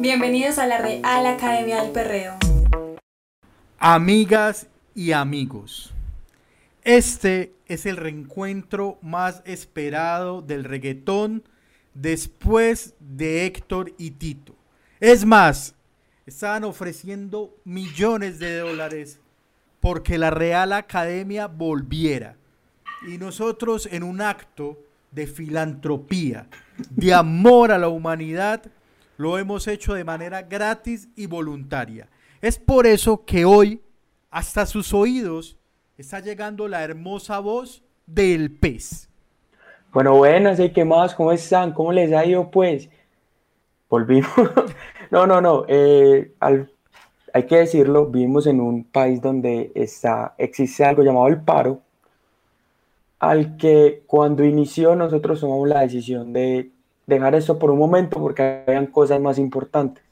Bienvenidos a la Real Academia del Perreo. Amigas y amigos, este es el reencuentro más esperado del reggaetón después de Héctor y Tito. Es más, estaban ofreciendo millones de dólares porque la Real Academia volviera. Y nosotros en un acto de filantropía, de amor a la humanidad, lo hemos hecho de manera gratis y voluntaria. Es por eso que hoy, hasta sus oídos, está llegando la hermosa voz del pez. Bueno, buenas, ¿y qué más? ¿Cómo están? ¿Cómo les ha ido, pues? Volvimos. no, no, no. Eh, hay que decirlo, vivimos en un país donde está, existe algo llamado el paro, al que cuando inició nosotros tomamos la decisión de dejar esto por un momento porque habían cosas más importantes.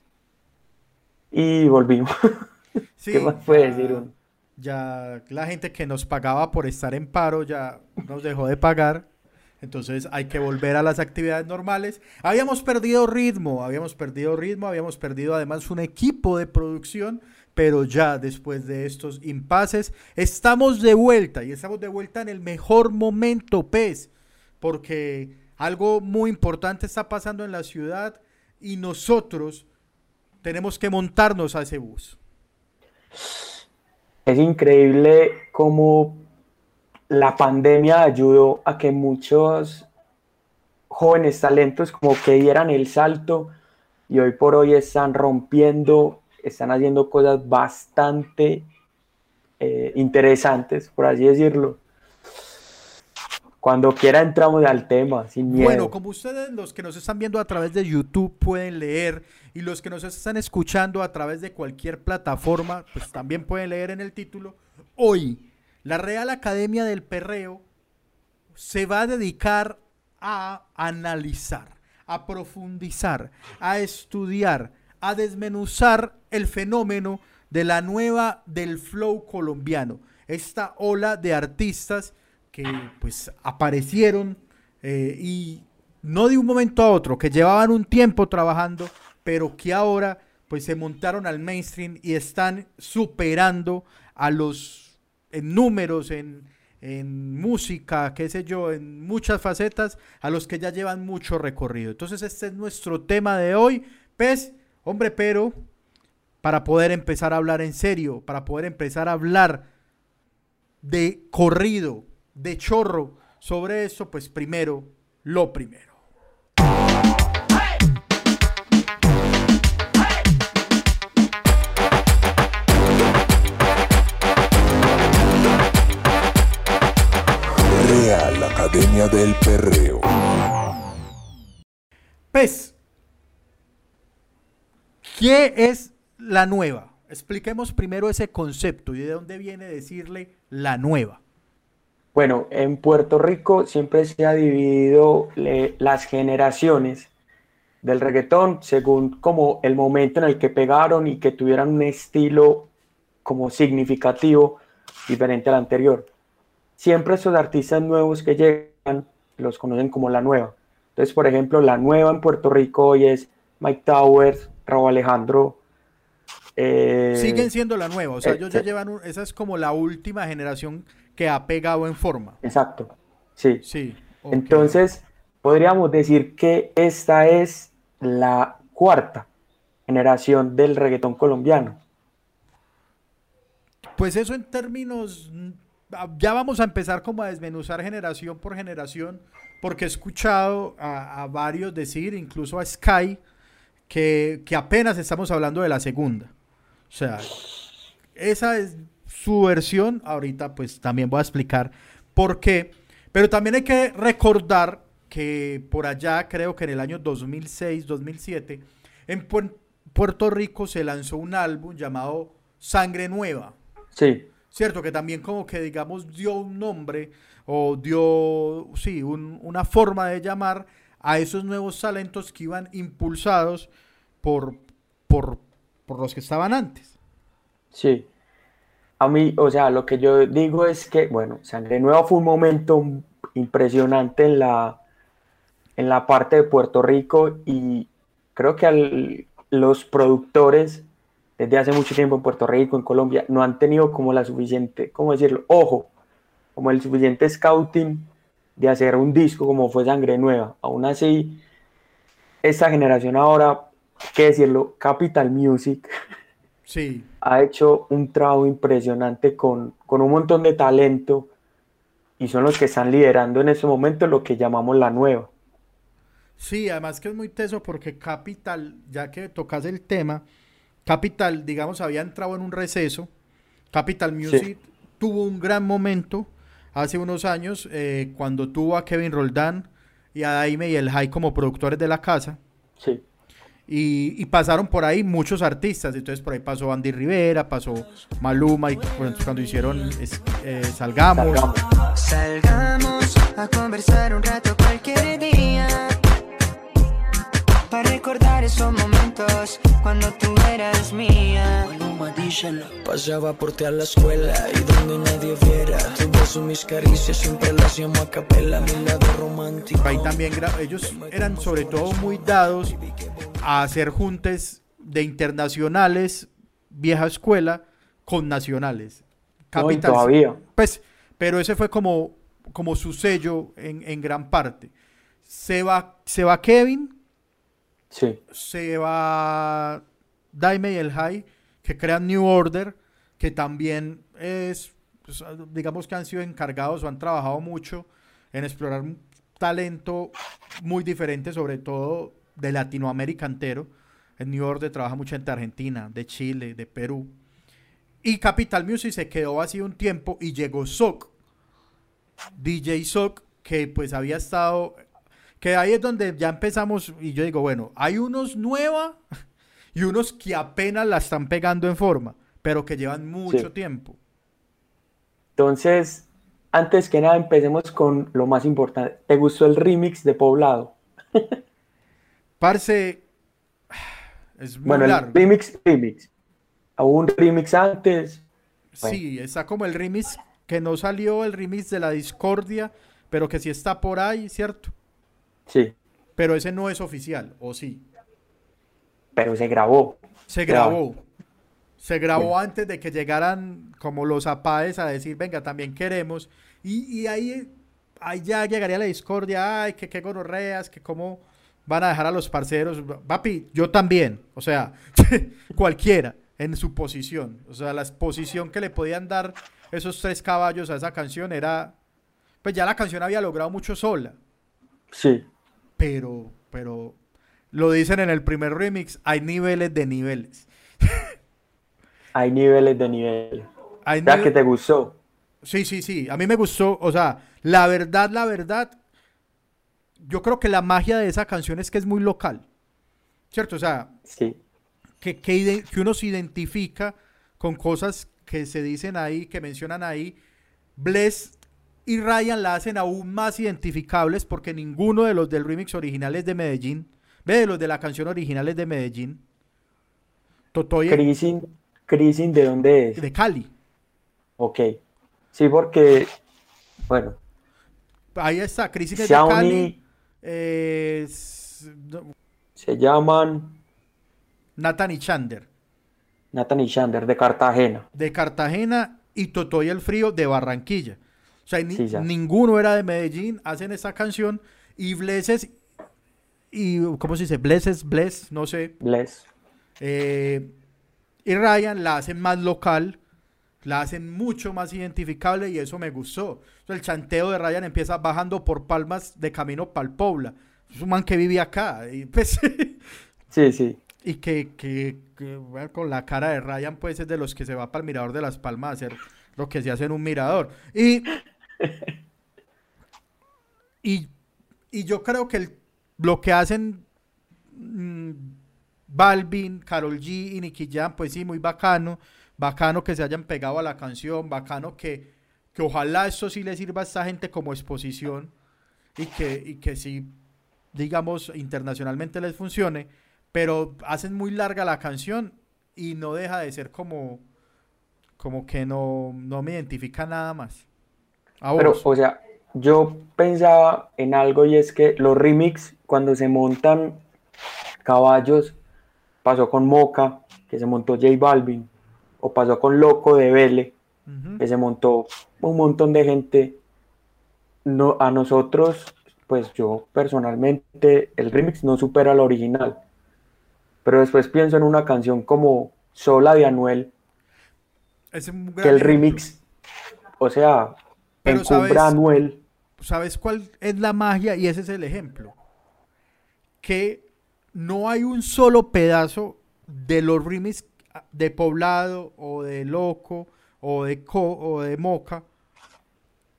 Y volvimos. ¿Qué más puede decir uno? Ya la gente que nos pagaba por estar en paro ya nos dejó de pagar. Entonces hay que volver a las actividades normales. Habíamos perdido ritmo, habíamos perdido ritmo, habíamos perdido además un equipo de producción pero ya después de estos impases estamos de vuelta y estamos de vuelta en el mejor momento, PES, porque algo muy importante está pasando en la ciudad y nosotros tenemos que montarnos a ese bus. Es increíble cómo la pandemia ayudó a que muchos jóvenes talentos como que dieran el salto y hoy por hoy están rompiendo están haciendo cosas bastante eh, interesantes, por así decirlo. Cuando quiera entramos al tema, sin miedo. Bueno, como ustedes los que nos están viendo a través de YouTube pueden leer y los que nos están escuchando a través de cualquier plataforma, pues también pueden leer en el título. Hoy, la Real Academia del Perreo se va a dedicar a analizar, a profundizar, a estudiar, a desmenuzar el fenómeno de la nueva del flow colombiano. Esta ola de artistas que pues aparecieron eh, y no de un momento a otro, que llevaban un tiempo trabajando, pero que ahora pues se montaron al mainstream y están superando a los en números, en, en música, qué sé yo, en muchas facetas, a los que ya llevan mucho recorrido. Entonces este es nuestro tema de hoy. Pues, hombre, pero para poder empezar a hablar en serio, para poder empezar a hablar de corrido, de chorro sobre eso, pues primero, lo primero. Real Academia del Perreo. Pues, ¿qué es la nueva. Expliquemos primero ese concepto y de dónde viene decirle la nueva. Bueno, en Puerto Rico siempre se ha dividido las generaciones del reggaetón según como el momento en el que pegaron y que tuvieran un estilo como significativo diferente al anterior. Siempre esos artistas nuevos que llegan los conocen como la nueva. Entonces, por ejemplo, la nueva en Puerto Rico hoy es Mike Towers, Raúl Alejandro, eh, Siguen siendo la nueva, o sea, ellos ya llevan, esa es como la última generación que ha pegado en forma. Exacto, sí. Sí. Entonces, podríamos decir que esta es la cuarta generación del reggaetón colombiano. Pues eso en términos, ya vamos a empezar como a desmenuzar generación por generación, porque he escuchado a, varios decir, incluso a Sky, que, que apenas estamos hablando de la segunda. O sea, esa es su versión. Ahorita pues también voy a explicar por qué. Pero también hay que recordar que por allá, creo que en el año 2006, 2007, en Puerto Rico se lanzó un álbum llamado Sangre Nueva. Sí. Cierto, que también como que digamos dio un nombre o dio, sí, una forma de llamar a esos nuevos talentos que iban impulsados por, por, por los que estaban antes. Sí. A mí, o sea, lo que yo digo es que, bueno, Sangre Nueva fue un momento impresionante en la, en la parte de Puerto Rico y creo que al, los productores desde hace mucho tiempo en Puerto Rico, en Colombia, no han tenido como la suficiente, ¿cómo decirlo? Ojo, como el suficiente scouting de hacer un disco como fue Sangre Nueva. Aún así, esta generación ahora, qué decirlo, Capital Music Sí, ha hecho un trabajo impresionante con, con un montón de talento y son los que están liderando en este momento lo que llamamos la nueva. sí, además que es muy teso porque Capital, ya que tocas el tema, Capital, digamos, había entrado en un receso. Capital Music tuvo un gran momento hace unos años eh, cuando tuvo a Kevin Roldán y a Daime y el High como productores de la casa. Sí, Y, y pasaron por ahí muchos artistas. Entonces por ahí pasó Andy Rivera, pasó Maluma y cuando, cuando hicieron es- eh, Salgamos. salgamos. Salgamos a conversar un rato cualquier día. Para recordar esos momentos cuando tú eras mía. Maluma, díselo. Pasaba por ti a la escuela y donde nadie viera Tu beso, mis caricias, siempre lo hacíamos a capela Mi lado romántico Ahí también ellos eran sobre todo muy dados a hacer juntes de internacionales, vieja escuela, con nacionales. No, Capital- todavía. Pues, pero ese fue como, como su sello en, en gran parte. Se va, se va Kevin, Sí, se va Daime y el High, que crean New Order, que también es, pues, digamos que han sido encargados o han trabajado mucho en explorar un talento muy diferente, sobre todo de Latinoamérica entero. En New Order trabaja mucha gente de Argentina, de Chile, de Perú. Y Capital Music se quedó así un tiempo y llegó Sock, DJ Sock, que pues había estado que ahí es donde ya empezamos y yo digo, bueno, hay unos nueva y unos que apenas la están pegando en forma, pero que llevan mucho Sí. tiempo. entonces, antes que nada, empecemos con lo más importante. ¿Te gustó el remix de Poblado? Parce, es muy Bueno, el remix, remix. Un remix antes. bueno. Sí, está como el remix que no salió, el remix de la discordia, pero que sí está por ahí, ¿cierto? Sí, Pero ese no es oficial, ¿o sí? pero se grabó. Se Claro. grabó. Se grabó antes de que llegaran como los apáes a decir, venga, también queremos. Y, y ahí, ahí ya llegaría la discordia, ay, que qué gonorreas, que cómo van a dejar a los parceros. Papi, yo también. O sea, cualquiera en su posición. O sea, la posición que le podían dar esos tres caballos a esa canción era... Pues ya la canción había logrado mucho sola Sí, pero, pero lo dicen en el primer remix, hay niveles de niveles. hay niveles de nivel. Hay nive- que te gustó. Sí, sí, sí, a mí me gustó, o sea, la verdad, la verdad, yo creo que la magia de esa canción es que es muy local, ¿cierto? O sea, Sí, que, que, uno se identifica con cosas que se dicen ahí, que mencionan ahí. Bless y Ryan la hacen aún más identificables porque ninguno de los del remix original es de Medellín. Ve, de los de la canción original es de Medellín. Totoy Crisin, Crisin, ¿de dónde es? de Cali. Ok. Sí, porque, bueno, Ahí está, Crisis es de Cali. Eh, se llaman Nathan y Chander Nathan y Shander de Cartagena. de Cartagena y Totoy el Frío de Barranquilla. O sea, ni- Sí, ya. ninguno era de Medellín, hacen esa canción y Blesses y ¿cómo se dice? Blesses, Bless, no sé. Bless. eh, y Ryan la hacen más local, la hacen mucho más identificable y eso me gustó. El chanteo de Ryan empieza bajando por Palmas de camino para Pobla. Es un man que vive acá y pues Sí, sí. y que, que- que, bueno, con la cara de Ryan pues es de los que se va para el mirador de las palmas a hacer lo que se hace en un mirador y y, y yo creo que el- lo que hacen mm, Balvin, Carol G y Nicky Jam pues sí muy bacano bacano que se hayan pegado a la canción bacano que, que ojalá esto sí le sirva a esta gente como exposición y que, y que sí digamos internacionalmente les funcione pero hacen muy larga la canción y no deja de ser como como que no, no me identifica nada más. A Pero, o sea, yo pensaba en algo y es que los remix, cuando se montan caballos, pasó con Moca, que se montó J Balvin, o pasó con Loco de Vele, Ujú. que se montó un montón de gente. No, a nosotros, pues yo personalmente, el remix no supera al original. Pero después pienso en una canción como Sola de Anuel, Es un que gran el ejemplo. remix, o sea, encumbra a Anuel. ¿Sabes cuál es la magia? Y ese es el ejemplo. Que no hay un solo pedazo de los remix de Poblado o de Loco o de Co o de Moca.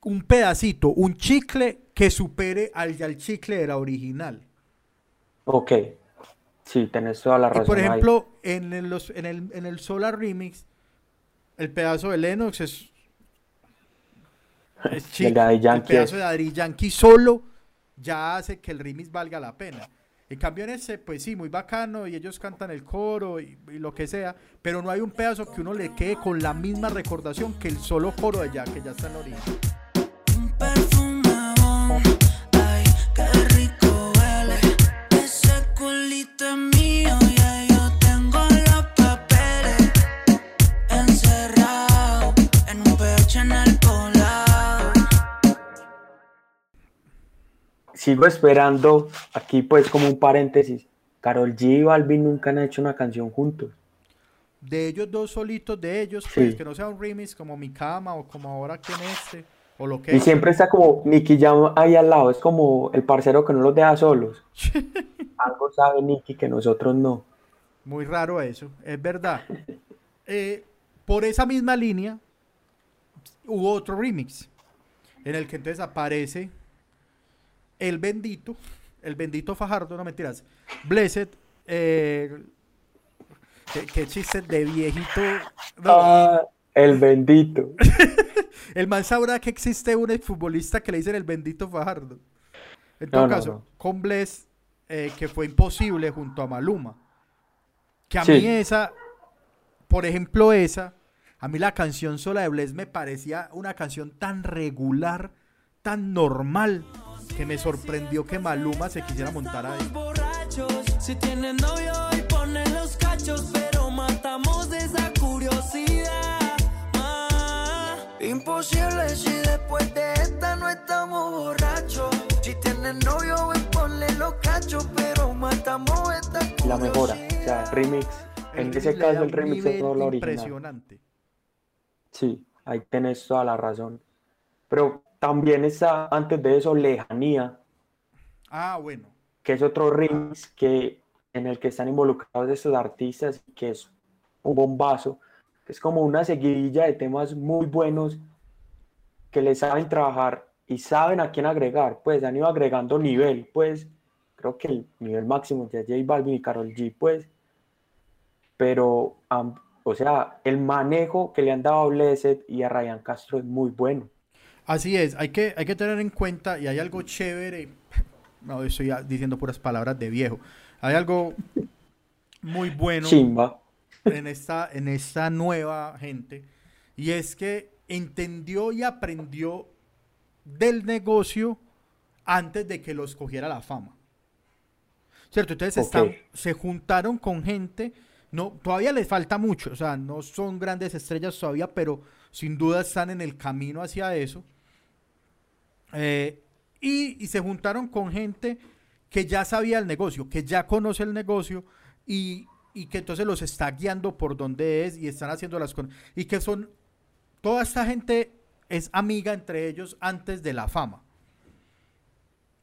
Un pedacito, un chicle que supere al, al chicle de la original. Ok, sí, tenés toda la Y razón. por ahí. ejemplo, en el, los- en, el, en el Solar Remix, el pedazo de Lennox es. es El. Daddy El pedazo de Daddy Yankee solo ya hace que el remix valga la pena. En cambio, en ese, pues sí, muy bacano y ellos cantan el coro y, lo que sea, pero no hay un pedazo que uno le quede con la misma recordación que el solo coro de ya, que ya está en origen. Un perfumabón, ay, qué rico huele. Ese culito mío, sigo esperando, aquí pues como un paréntesis, Carol G y Balvin nunca han hecho una canción juntos. De ellos dos solitos, de ellos, pues Sí. que no sea un remix como Mi Cama o como ahora aquí en este, o lo que Y es. siempre está como Nicky Jam ahí al lado, es como el parcero que no los deja solos. Algo sabe Nicky que nosotros no. Muy raro eso, es verdad. Eh, por esa misma línea hubo otro remix en el que entonces aparece el bendito, el bendito Fajardo, no mentiras, Blessed, eh, qué, qué chiste de viejito. No, Ah, el bendito. El man sabrá que existe un futbolista que le dicen el bendito Fajardo. En todo No, caso, no. con Bless, eh, que fue imposible junto a Maluma. Que a Sí. mí esa, por ejemplo esa, a mí la canción sola de Bless me parecía una canción tan regular, tan normal, que me sorprendió que Maluma se quisiera montar ahí. borrachos. Si tienen novio y ponen los cachos, pero matamos esa curiosidad. Imposible si después de esta no estamos borrachos. Si tienen novio y ponle los cachos, pero matamos esta curiosidad. La mejora, o sea, remix. El En ese caso el remix es todo lo original. impresionante. Sí, ahí tenés toda la razón. Pero también está antes de eso Lejanía, Ah, bueno. que es otro remix que, en el que están involucrados estos artistas, que es un bombazo, que es como una seguidilla de temas muy buenos que le saben trabajar y saben a quién agregar, pues han ido agregando nivel, pues creo que el nivel máximo ya es J Balvin y Karol G, pues, pero, o sea, el manejo que le han dado a Blessed y a Ryan Castro es muy bueno. Así es, hay que, hay que tener en cuenta, y hay algo chévere, no estoy diciendo puras palabras de viejo, hay algo muy bueno Chimba. en esta, en esta nueva gente, y es que entendió y aprendió del negocio antes de que los cogiera la fama. ¿Cierto? Entonces Ok. están- se juntaron con gente, no, todavía les falta mucho, o sea, no son grandes estrellas todavía, pero sin duda están en el camino hacia eso. Eh, y, y se juntaron con gente que ya sabía el negocio, que ya conoce el negocio y, y que entonces los está guiando por donde es y están haciendo las cosas. Y que son, toda esta gente es amiga entre ellos antes de la fama.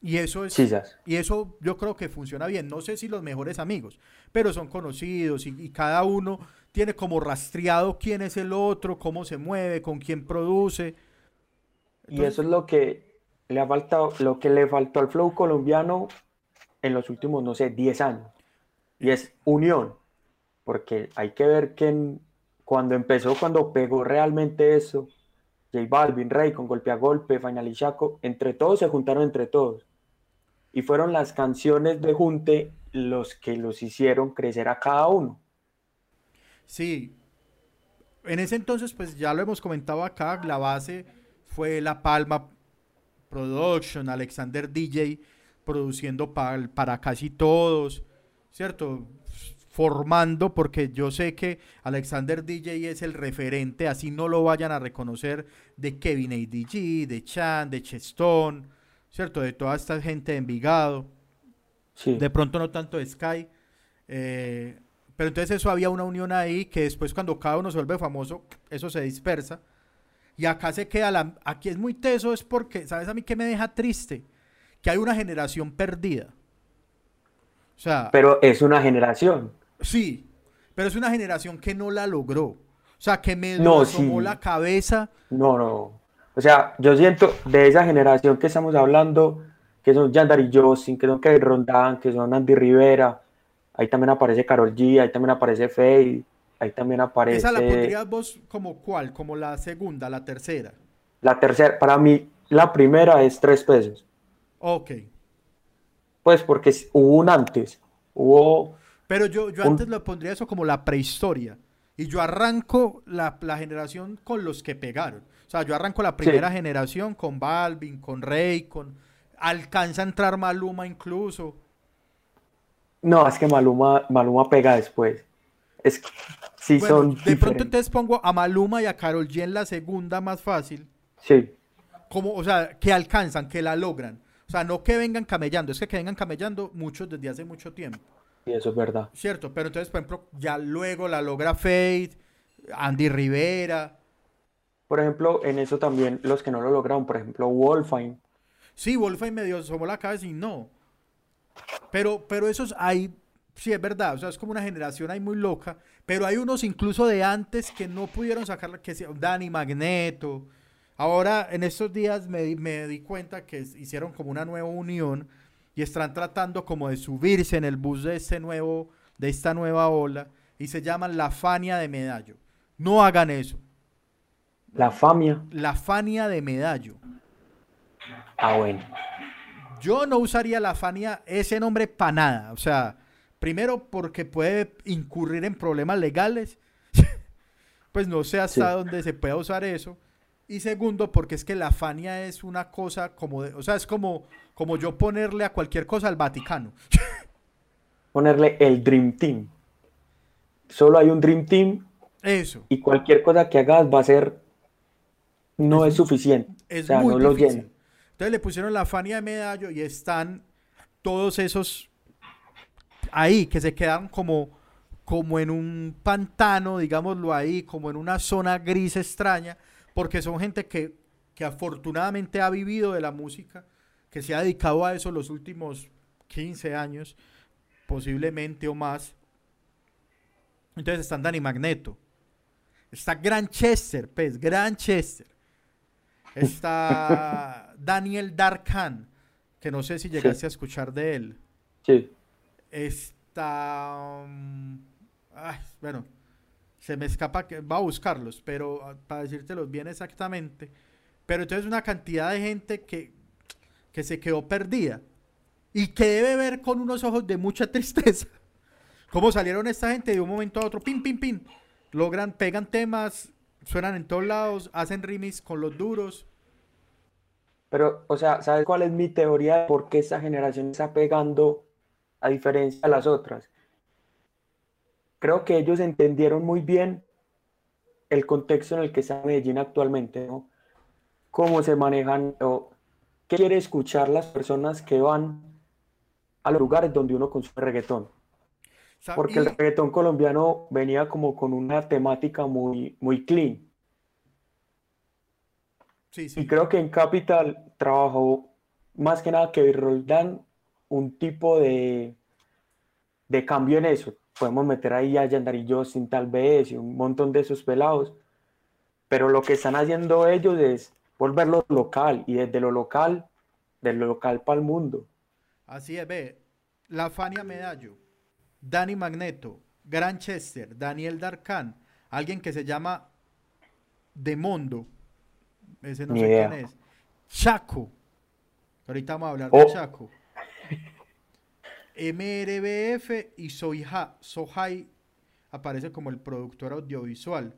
Y eso es... Y eso yo creo que funciona bien. No sé si los mejores amigos, pero son conocidos y, y cada uno tiene como rastreado quién es el otro, cómo se mueve, con quién produce. Y eso es lo que le ha faltado, lo que le faltó al flow colombiano en los últimos, no sé, 10 años. Y es unión. Porque hay que ver que cuando empezó, cuando pegó realmente eso, J Balvin, Rey, con golpe a golpe, Final y Chaco, entre todos se juntaron entre todos. Y fueron las canciones de Junte los que los hicieron crecer a cada uno. Sí. En ese entonces, pues ya lo hemos comentado acá, la base fue La Palma Production, Alexander DJ produciendo pa- para casi todos, ¿cierto? formando, porque yo sé que Alexander DJ es el referente, así no lo vayan a reconocer, de Kevin ADG, de Chan, de Chestón, ¿cierto? De toda esta gente de Envigado. Sí. De pronto no tanto de Sky. eh, pero entonces eso había una unión ahí que después cuando cada uno se vuelve famoso, eso se dispersa. Y acá se queda la... Aquí es muy teso, es porque, ¿sabes a mí qué me deja triste? Que hay una generación perdida. O sea, Pero es una generación. sí, pero es una generación que no la logró. O sea, que me No, asomó sí. la cabeza. No, no. O sea, yo siento de esa generación que estamos hablando, que son Yandari Justin, que son Kevin Rondán, que son Andy Rivera, ahí también aparece Carol G, ahí también aparece Faye, ahí también aparece Esa la pondrías vos como cuál, como la segunda, la tercera. la tercera. Para mí, la primera es tres pesos. Ok. Pues porque hubo un antes, hubo Pero yo, yo Un- antes lo pondría eso como la prehistoria. Y yo arranco la, la generación con los que pegaron. O sea, yo arranco la primera generación con Balvin, con Rey, con... Alcanza a entrar Maluma incluso. No, es que Maluma, Maluma pega después. Es que sí Bueno, son de pronto entonces pongo a Maluma y a Karol G en la segunda más fácil. Sí, Como, o sea, que alcanzan, que la logran. O sea, no que vengan camellando. Es que que vengan camellando muchos desde hace mucho tiempo. y eso es verdad. Cierto, pero entonces, por ejemplo, ya luego la logra Fade, Andy Rivera. Por ejemplo, en eso también los que no lo lograron, por ejemplo, Wolfine. Sí, Wolfine medio asomó la cabeza y no. Pero, pero esos hay, sí es verdad, o sea, es como una generación ahí muy loca, pero hay unos incluso de antes que no pudieron sacarla, que sea Dani Magneto. Ahora, en estos días me, di- me di cuenta que hicieron como una nueva unión y están tratando como de subirse en el bus de este nuevo, de esta nueva ola y se llaman la Fania de Medallo. No hagan eso. La Famia. La Fania de Medallo. Ah, bueno. Yo no usaría la Fania, ese nombre para nada. O sea, primero porque puede incurrir en problemas legales. pues no sé hasta Sí. dónde se pueda usar eso. Y segundo, porque es que la Fania es una cosa como de, o sea, es como, como yo ponerle a cualquier cosa al Vaticano. Ponerle el Dream Team. Solo hay un Dream Team Eso. y cualquier cosa que hagas va a ser. No es, suficiente. Es o sea, muy no lo difícil. llena. Entonces le pusieron la Fania de Medallo y están todos esos ahí que se quedan como, como en un pantano, digámoslo ahí, como en una zona gris extraña, porque son gente que, que afortunadamente ha vivido de la música, que se ha dedicado a eso los últimos 15 años, posiblemente o más. Entonces están Dani Magneto. Está Gran Chester, pues, Gran Chester. Está Daniel Darkan, que no sé si llegaste a escuchar de él. Sí. Está. ay, bueno, se me escapa que va a buscarlos, pero ah, para decírtelos bien exactamente. Pero entonces una cantidad de gente que, que se quedó perdida y que debe ver con unos ojos de mucha tristeza. ¿Cómo salieron esta gente de un momento a otro? Pin, pin, pin. Logran, pegan temas, suenan en todos lados, hacen remix con los duros. Pero, o sea, ¿sabes cuál es mi teoría de por qué esta generación está pegando a diferencia de las otras? Creo que ellos entendieron muy bien el contexto en el que está Medellín actualmente, ¿no? Cómo se manejan o qué quiere escuchar las personas que van a los lugares donde uno consume reggaetón. Porque el reggaetón colombiano venía como con una temática muy, muy clean. sí, sí. Y creo que en Capital trabajó más que nada que Roldán un tipo de, de cambio en eso. Podemos meter ahí a Yandari Justin tal vez y un montón de esos pelados. Pero lo que están haciendo ellos es volverlo local y desde lo local, de lo local para el mundo. Así es, ve. La Fania Medallo, Dani Magneto, Gran Chester, Daniel Darkan, alguien que se llama Demondo, ese no Ni sé idea. quién es, Chaco, ahorita vamos a hablar Oh. de Chaco, MRBF y Soija, Sohai aparece como el productor audiovisual.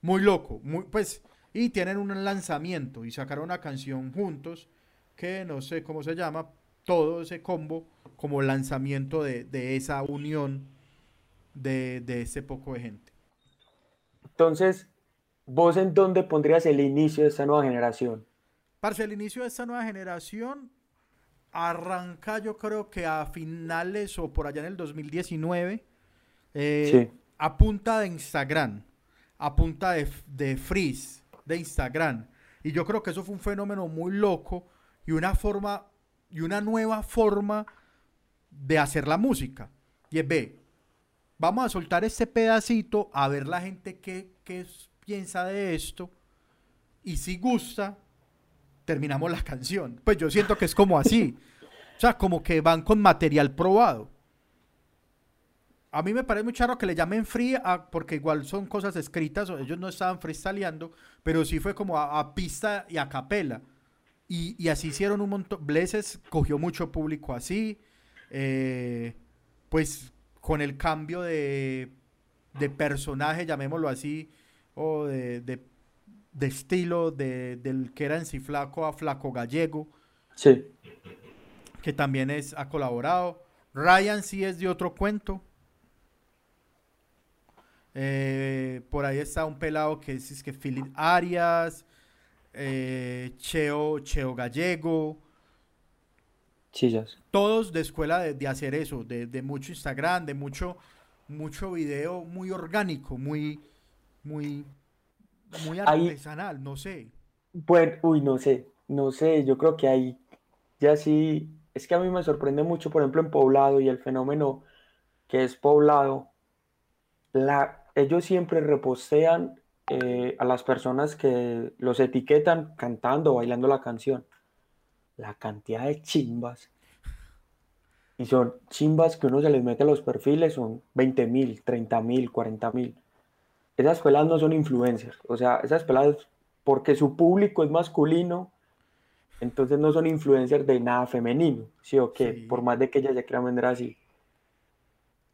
Muy loco, muy, pues, y tienen un lanzamiento y sacaron una canción juntos que no sé cómo se llama, todo ese combo como lanzamiento de, de esa unión de, de ese poco de gente. Entonces, ¿vos en dónde pondrías el inicio de esta nueva generación? Parce, el inicio de esta nueva generación arranca yo creo que a finales o por allá en el 2019 eh, Sí. a punta de Instagram, a punta de, de freeze de Instagram. Y yo creo que eso fue un fenómeno muy loco y una forma y una nueva forma de hacer la música. Y es, ve, vamos a soltar este pedacito a ver la gente qué, qué piensa de esto. Y si gusta, terminamos la canción. Pues yo siento que es como así. O sea, como que van con material probado. A mí me parece muy charro que le llamen free a- porque igual son cosas escritas, o ellos no estaban freestyleando, pero sí fue como a, pista y a capela. Y, y así hicieron un montón. Blesses cogió mucho público así. eh, pues con el cambio de, de personaje, llamémoslo así, o de, de- de estilo de- del que era en sí flaco a flaco gallego Sí. que también es, ha colaborado. Ryan sí es de otro cuento. Eh, por ahí está un pelado que es, es que Philip Arias, eh, Cheo, Cheo Gallego, Chillas. todos de escuela de, de hacer eso, de, de mucho Instagram, de mucho, mucho video muy orgánico, muy, muy, muy Ahí- artesanal, no sé. Bueno, uy, no sé, no sé, yo creo que ahí ya sí, es que a mí me sorprende mucho, por ejemplo, en Poblado y el fenómeno que es Poblado, la, ellos siempre repostean eh, a las personas que los etiquetan cantando o bailando la canción. La cantidad de chimbas, y son chimbas que uno se les mete a los perfiles, son 20 mil, 30 mil, 40 mil. Esas pelas no son influencers, o sea, esas pelas porque su público es masculino, entonces no son influencers de nada femenino, ¿sí o qué? Sí. Por más de que ellas se quieran vender así.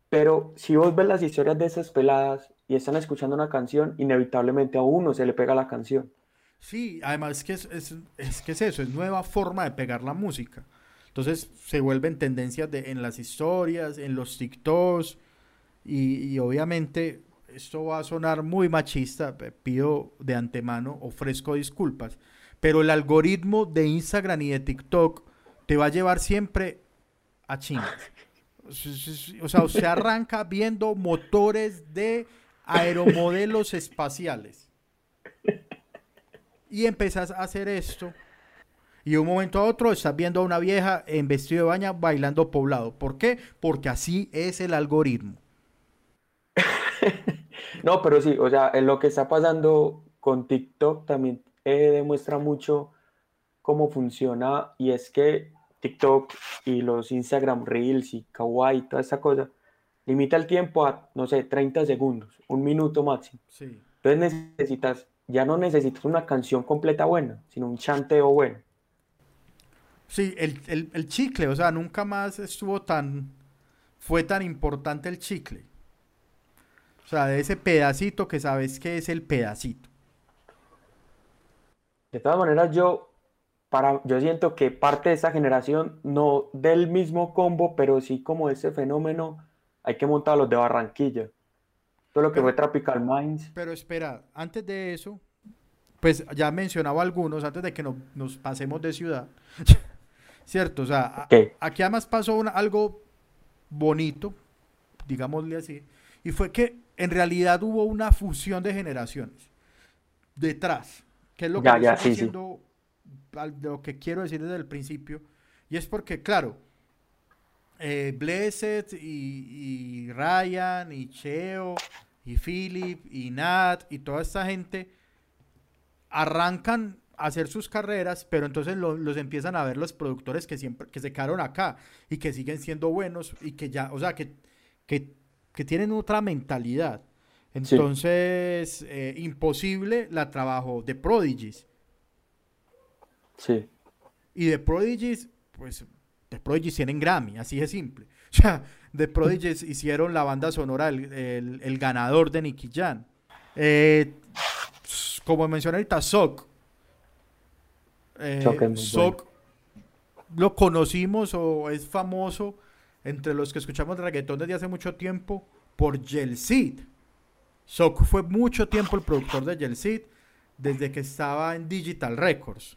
Pero si vos ves las historias de esas peladas y están escuchando una canción, inevitablemente a uno se le pega la canción. Sí, además es que es, es- es que es eso, es nueva forma de pegar la música. Entonces se vuelven tendencias de, en las historias, en los TikToks y, y obviamente esto va a sonar muy machista, pido de antemano, ofrezco disculpas, pero el algoritmo de Instagram y de TikTok te va a llevar siempre a chingas. O sea, usted arranca viendo motores de aeromodelos espaciales y empezás a hacer esto y de un momento a otro estás viendo a una vieja en vestido de baña bailando poblado. ¿Por qué? Porque así es el algoritmo. No, pero sí, o sea, en lo que está pasando con TikTok también eh, demuestra mucho cómo funciona y es que TikTok y los Instagram Reels y Kawaii, toda esta cosa, limita el tiempo a, no sé, 30 segundos, un minuto máximo. Sí. Entonces necesitas, ya no necesitas una canción completa buena, sino un chanteo bueno. Sí, el, el- el chicle, o sea, nunca más estuvo tan, fue tan importante el chicle. O sea, de ese pedacito que sabes que es el pedacito. De todas maneras, yo, para, yo siento que parte de esta generación, no del mismo combo, pero sí como ese fenómeno, hay que montar los de Barranquilla. Todo lo que Pero- fue Tropical Minds. Pero espera, antes de eso, pues ya mencionaba algunos, antes de que no- nos pasemos de ciudad. ¿Cierto? O sea, a- aquí además pasó una- algo bonito, digámosle así, y fue que en realidad hubo una fusión de generaciones detrás, que es lo que Ya, estoy sí, sí. diciendo, de lo que quiero decir desde el principio, y es porque, claro, eh, Blessed y, y Ryan y Cheo y Philip y Nat y toda esta gente arrancan a hacer sus carreras, pero entonces lo- los empiezan a ver los productores que siempre que se quedaron acá y que siguen siendo buenos y que ya, o sea, que, que, que tienen otra mentalidad. Entonces, eh, imposible la trabajo de Prodigies. Sí. Y The Prodigies, pues, The Prodigies tienen Grammy, así de simple. O sea, The Prodigies hicieron la banda sonora, el, el- el ganador de Nicky Jam. Eh, como mencioné ahorita, Sok. Eh, es lo conocimos o es famoso entre los que escuchamos reggaetón desde hace mucho tiempo por Cid. Sok fue mucho tiempo el productor de Cid, desde que estaba en Digital Records.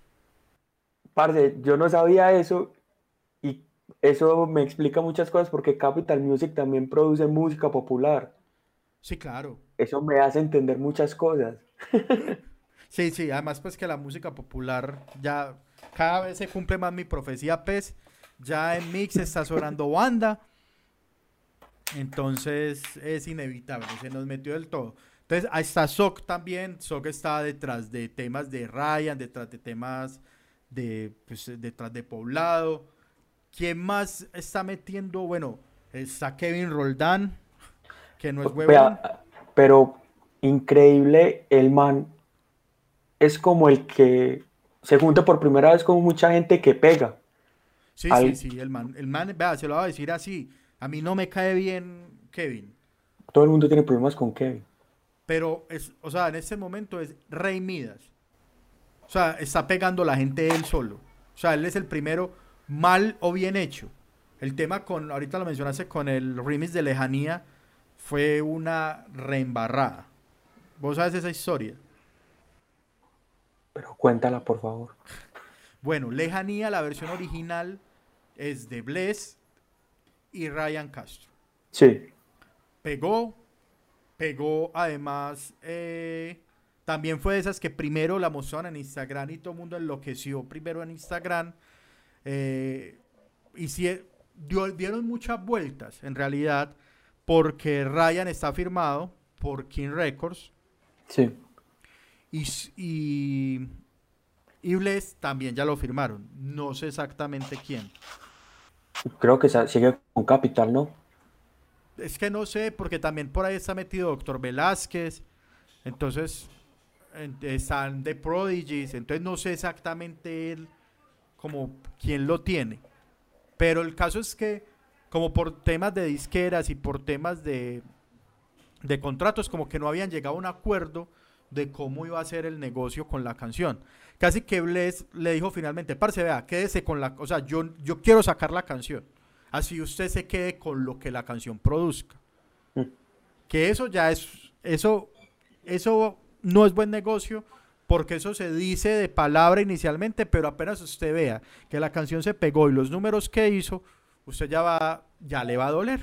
Parce, yo no sabía eso y eso me explica muchas cosas porque Capital Music también produce música popular. Sí, claro. Eso me hace entender muchas cosas. Sí, sí, además pues que la música popular ya cada vez se cumple más mi profecía, pues ya en Mix está sonando banda, entonces es inevitable, se nos metió del todo. Entonces ahí está Sok también, Sok está detrás de temas de Ryan, detrás de temas de, pues, detrás de Poblado. ¿Quién más está metiendo? Bueno, está Kevin Roldán, que no es huevón. Pero increíble, el man es como el que se junta por primera vez con mucha gente que pega. Sí, Al- sí, sí, el man, el man, vea, se lo voy a decir así. A mí no me cae bien Kevin, Todo el mundo tiene problemas con Kevin. pero es, o sea, en este momento es Rey Midas. O sea, está pegando la gente él solo. O sea, él es el primero mal o bien hecho. El tema con, ahorita lo mencionaste con el remix de Lejanía, fue una reembarrada. ¿Vos sabes esa historia? Pero cuéntala, por favor. Bueno, Lejanía, la versión original, es de Bless y Ryan Castro. Sí, Pegó, pegó además, eh, también fue de esas que primero la mostraron en Instagram y todo el mundo enloqueció primero en Instagram. Eh, hicie- dio- dieron muchas vueltas en realidad porque Ryan está firmado por King Records sí. y, y, y Bless también ya lo firmaron. No sé exactamente quién. Creo que sigue con Capital, ¿no? Es que no sé, porque también por ahí está metido Doctor Velázquez. Entonces, en- están The Prodigies. Entonces, no sé exactamente él como quién lo tiene. Pero el caso es que, como por temas de disqueras y por temas de, de contratos, como que no habían llegado a un acuerdo de cómo iba a ser el negocio con la canción. Casi que Bless le dijo finalmente, parce, vea, quédese con la... O sea, yo, yo quiero sacar la canción. Así usted se quede con lo que la canción produzca. Mm. Que eso ya es... Eso, eso no es buen negocio porque eso se dice de palabra inicialmente, pero apenas usted vea que la canción se pegó y los números que hizo, usted ya va, ya le va a doler,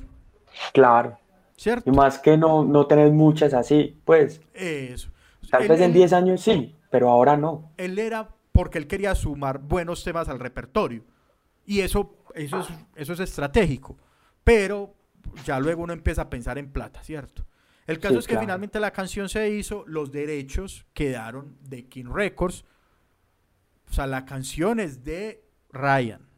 Claro. ¿cierto? Y más que no, no tenés muchas así, pues. Eso. Tal vez en él- 10 años sí, pero ahora no. él era porque él quería sumar buenos temas al repertorio. Y eso, eso, es, eso es estratégico. Pero ya luego uno empieza a pensar en plata, ¿cierto? El caso Sí, es que claro. finalmente la canción se hizo, los derechos quedaron de King Records. O sea, la canción es de Ryan.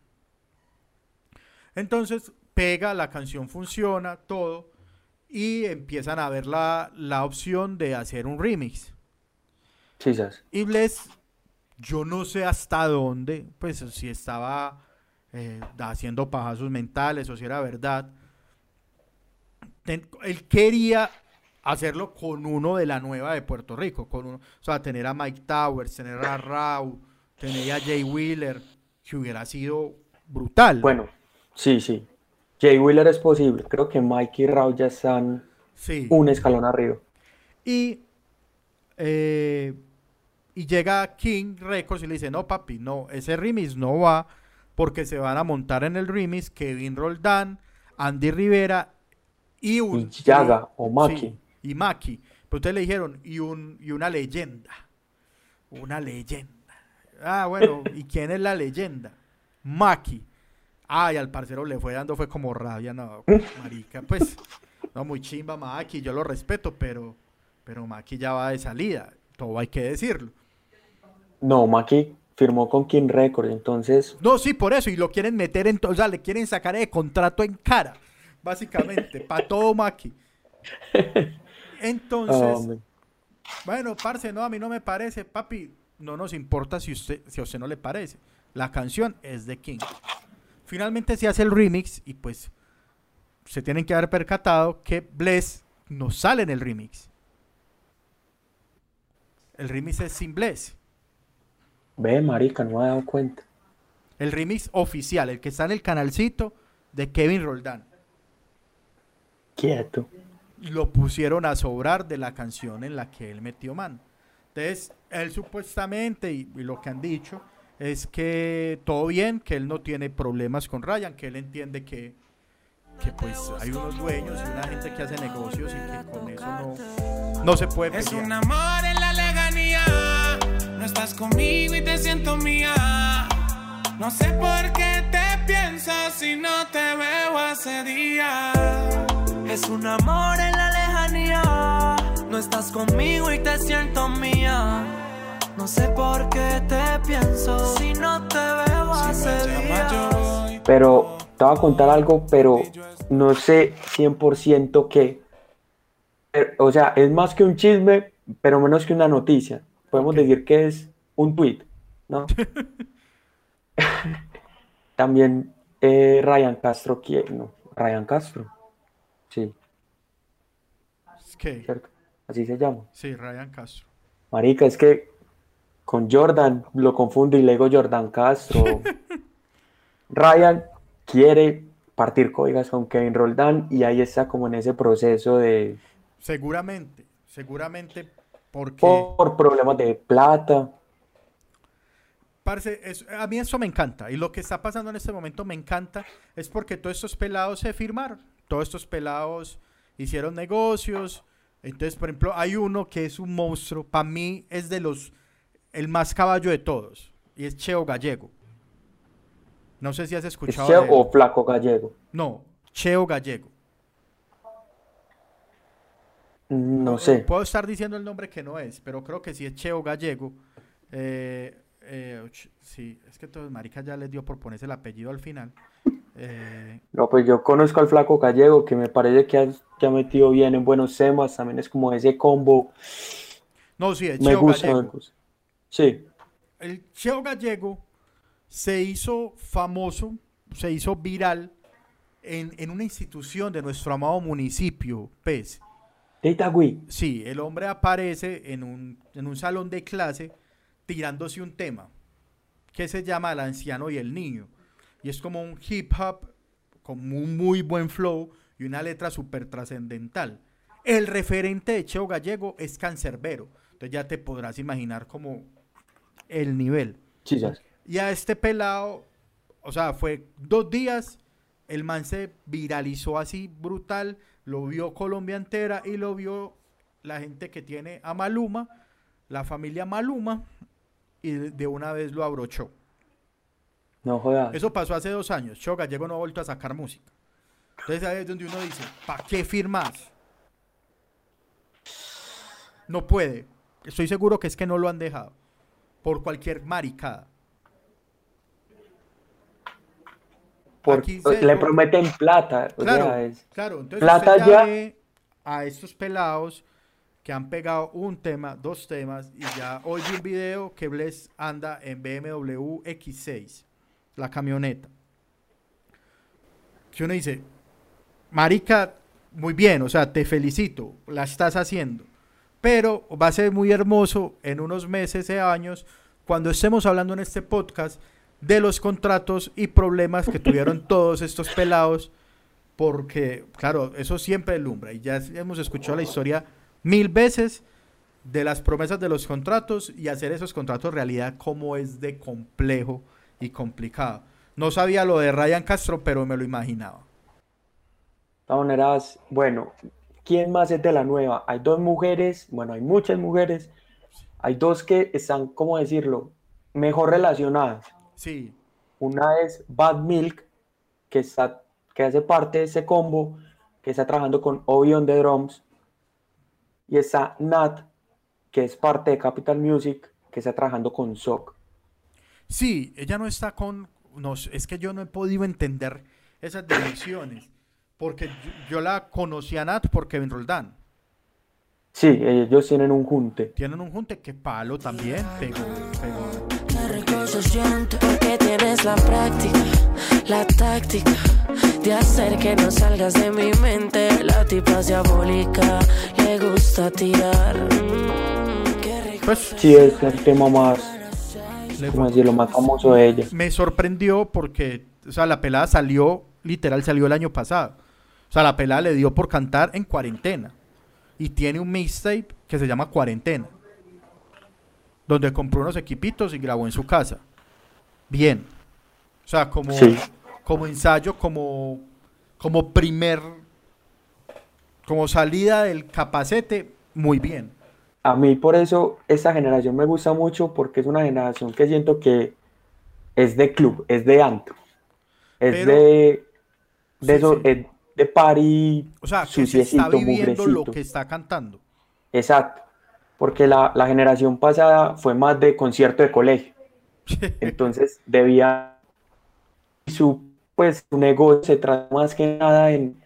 Entonces pega, la canción funciona, todo. Y empiezan a ver la, la opción de hacer un remix. Y Bless, yo no sé hasta dónde, pues si estaba eh, haciendo pajazos mentales o si era verdad. Ten- él quería hacerlo con uno de la nueva de Puerto Rico, con uno, o sea, tener a Mike Towers, tener a Rau, tener a Jay Wheeler, que hubiera sido brutal. Bueno, sí, sí. Jay Wheeler es posible. Creo que Mike y Raúl ya están sí. un escalón arriba. Y, eh, y llega King Records y le dice, no papi, no, ese remix no va porque se van a montar en el remix Kevin Roldán, Andy Rivera y un... Y Yaga o Maki. Sí, y Maki. Pero ustedes le dijeron, y, un, y una leyenda. Una leyenda. Ah, bueno, ¿y quién es la leyenda? Maki. Ay, al parcero le fue dando, fue como rabia, no, marica, pues, no, muy chimba Maki, yo lo respeto, pero, pero Maki ya va de salida, todo hay que decirlo. No, Maki firmó con King Records, entonces No, sí, por eso, y lo quieren meter en, o sea, le quieren sacar de contrato en cara, básicamente, para todo Maki. Entonces, ah, Bueno, parce, no, a mí no me parece, papi. No nos importa si, usted, si a usted no le parece. La canción es de King. Finalmente se hace el remix y pues se tienen que haber percatado que Bless no sale en el remix. El remix es sin Bless. Ve, marica, no me he dado cuenta. El remix oficial, el que está en el canalcito de Kevin Roldán. Quieto. lo pusieron a sobrar de la canción en la que él metió mano. Entonces, él supuestamente, y, y lo que han dicho, es que todo bien, que él no tiene problemas con Ryan, que él entiende que, que pues hay unos dueños y una gente que hace negocios y que con eso no, no se puede Es pelear. un amor estás conmigo y te siento mía. No sé por qué te pienso si no te veo hace días. Es un amor en la lejanía. No estás conmigo y te siento mía. No sé por qué te pienso si no te veo hace días. Pero te voy a contar algo, pero no sé 100% qué. Pero, O sea, es más que un chisme, pero menos que una noticia. Podemos decir que es un tweet, ¿no? También eh, Ryan Castro, ¿quién? No, Ryan Castro. Sí, cierto. Así se llama. sí, Ryan Castro. Marica, es que con Jordan lo confundo y le digo Jordan Castro. Ryan quiere partir códigas con Kevin Roldán y ahí está como en ese proceso de Seguramente, seguramente porque... por problemas de plata. Parce, es- a mí eso me encanta. Y lo que está pasando en este momento me encanta. Es porque todos estos pelados se firmaron. Todos estos pelados hicieron negocios. Entonces, por ejemplo, hay uno que es un monstruo. Para mí es de los... El más caballo de todos. Y es Cheo Gallego. No sé si has ¿Es escuchado Cheo de él. o Flaco Gallego? No, Cheo Gallego. No sé. Puedo estar diciendo el nombre que no es, pero creo que sí es Cheo Gallego. Eh, eh, sí, es que todos marica ya les dio por ponerse el apellido al final. Eh, No, pues yo conozco al Flaco Gallego que me parece que ha, que ha metido bien en buenos temas. También es como ese combo. no, sí, es Me Cheo gusta, Gallego. Sí, El Cheo Gallego se hizo famoso, se hizo viral en, en una institución de nuestro amado municipio, PES. De Itagüí. Sí, el hombre aparece en un, en un salón de clase tirándose un tema que se llama El anciano y el niño. Y es como un hip hop con un muy buen flow y una letra súper trascendental. El referente de Cheo Gallego es Cancerbero. Entonces ya te podrás imaginar como el nivel. Sí, ya. Y a este pelado, o sea, fue dos días, el man se viralizó así brutal, lo vio Colombia entera y lo vio la gente que tiene a Maluma, la familia Maluma, y de- una vez lo abrochó. No jodas. Eso pasó hace dos años, Cho Gallego no ha vuelto a sacar música. Entonces ahí es donde uno dice, ¿para qué firmas? No puede. Estoy seguro que es que no lo han dejado. Por cualquier maricada. Por- aquí se- le prometen plata. O Claro, sea, es- claro. Entonces plata usted ya, ya- ve a estos pelados que han pegado un tema, dos temas, y ya hoy vi un video que Bless anda en BMW X6, la camioneta. Que uno dice, marica, muy bien, o sea, te felicito, la estás haciendo. Pero va a ser muy hermoso en unos meses y años, cuando estemos hablando en este podcast de los contratos y problemas que tuvieron todos estos pelados porque, claro, eso siempre alumbra y ya hemos escuchado la historia mil veces de las promesas de los contratos y hacer esos contratos realidad como es de complejo y complicado. No sabía lo de Ryan Castro, pero me lo imaginaba. De todas maneras, bueno, ¿quién más es de la nueva? Hay dos mujeres, bueno, hay muchas mujeres. Hay dos que están, ¿cómo decirlo? Mejor relacionadas. Sí, Una es Bad Milk, que, está, que hace parte de ese combo, que está trabajando con Obi on the Drums. Y está Nat, que es parte de Capital Music, que está trabajando con Sock. sí, ella no está con... No, es que yo no he podido entender esas divisiones. Porque yo, yo la conocí a Nat por Kevin Roldán. Sí, ellos tienen un junte. Tienen un junte que palo también pegó, pegó. Porque tienes la práctica, la táctica de hacer que no salgas de mi mente. La tipa es diabólica, le gusta tirar. Mm, qué rico Pues Sí, es el tema más, le ¿cómo decirlo? Más famoso de ella. me sorprendió porque, o sea, la pelada salió, literal, salió el año pasado. O sea, la pelada le dio por cantar en cuarentena. Y tiene un mixtape que se llama Cuarentena. Donde compró unos equipitos y grabó en su casa. Bien. O sea, como, Sí. como ensayo, como, como primer, como salida del capacete, muy bien. A mí por eso esta generación me gusta mucho porque es una generación que siento que es de club, es de antro, es Pero- de, de, Sí, eso, sí. es de party O sea, que se está viviendo lo que está cantando. Exacto, porque la, la generación pasada fue más de concierto de colegio, entonces debía su pues su negocio se trata más que nada en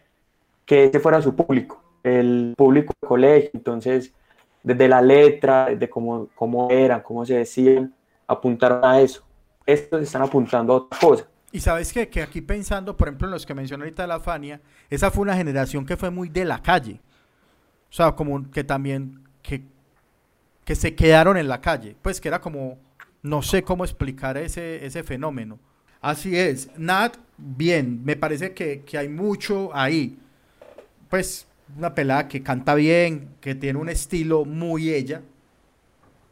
que ese fuera su público, el público de colegio, entonces desde la letra, desde cómo, cómo eran, cómo se decían, apuntaron a eso. Estos están apuntando a otra cosa. Y sabes qué? que aquí pensando, por ejemplo, en los que mencioné ahorita de la Fania, esa fue una generación que fue muy de la calle. O sea, como que también, que, que se quedaron en la calle. Pues que era como, no sé cómo explicar ese, ese fenómeno. Así es. Nat, bien, me parece que, que hay mucho ahí. Pues una pelada que canta bien, que tiene un estilo muy ella,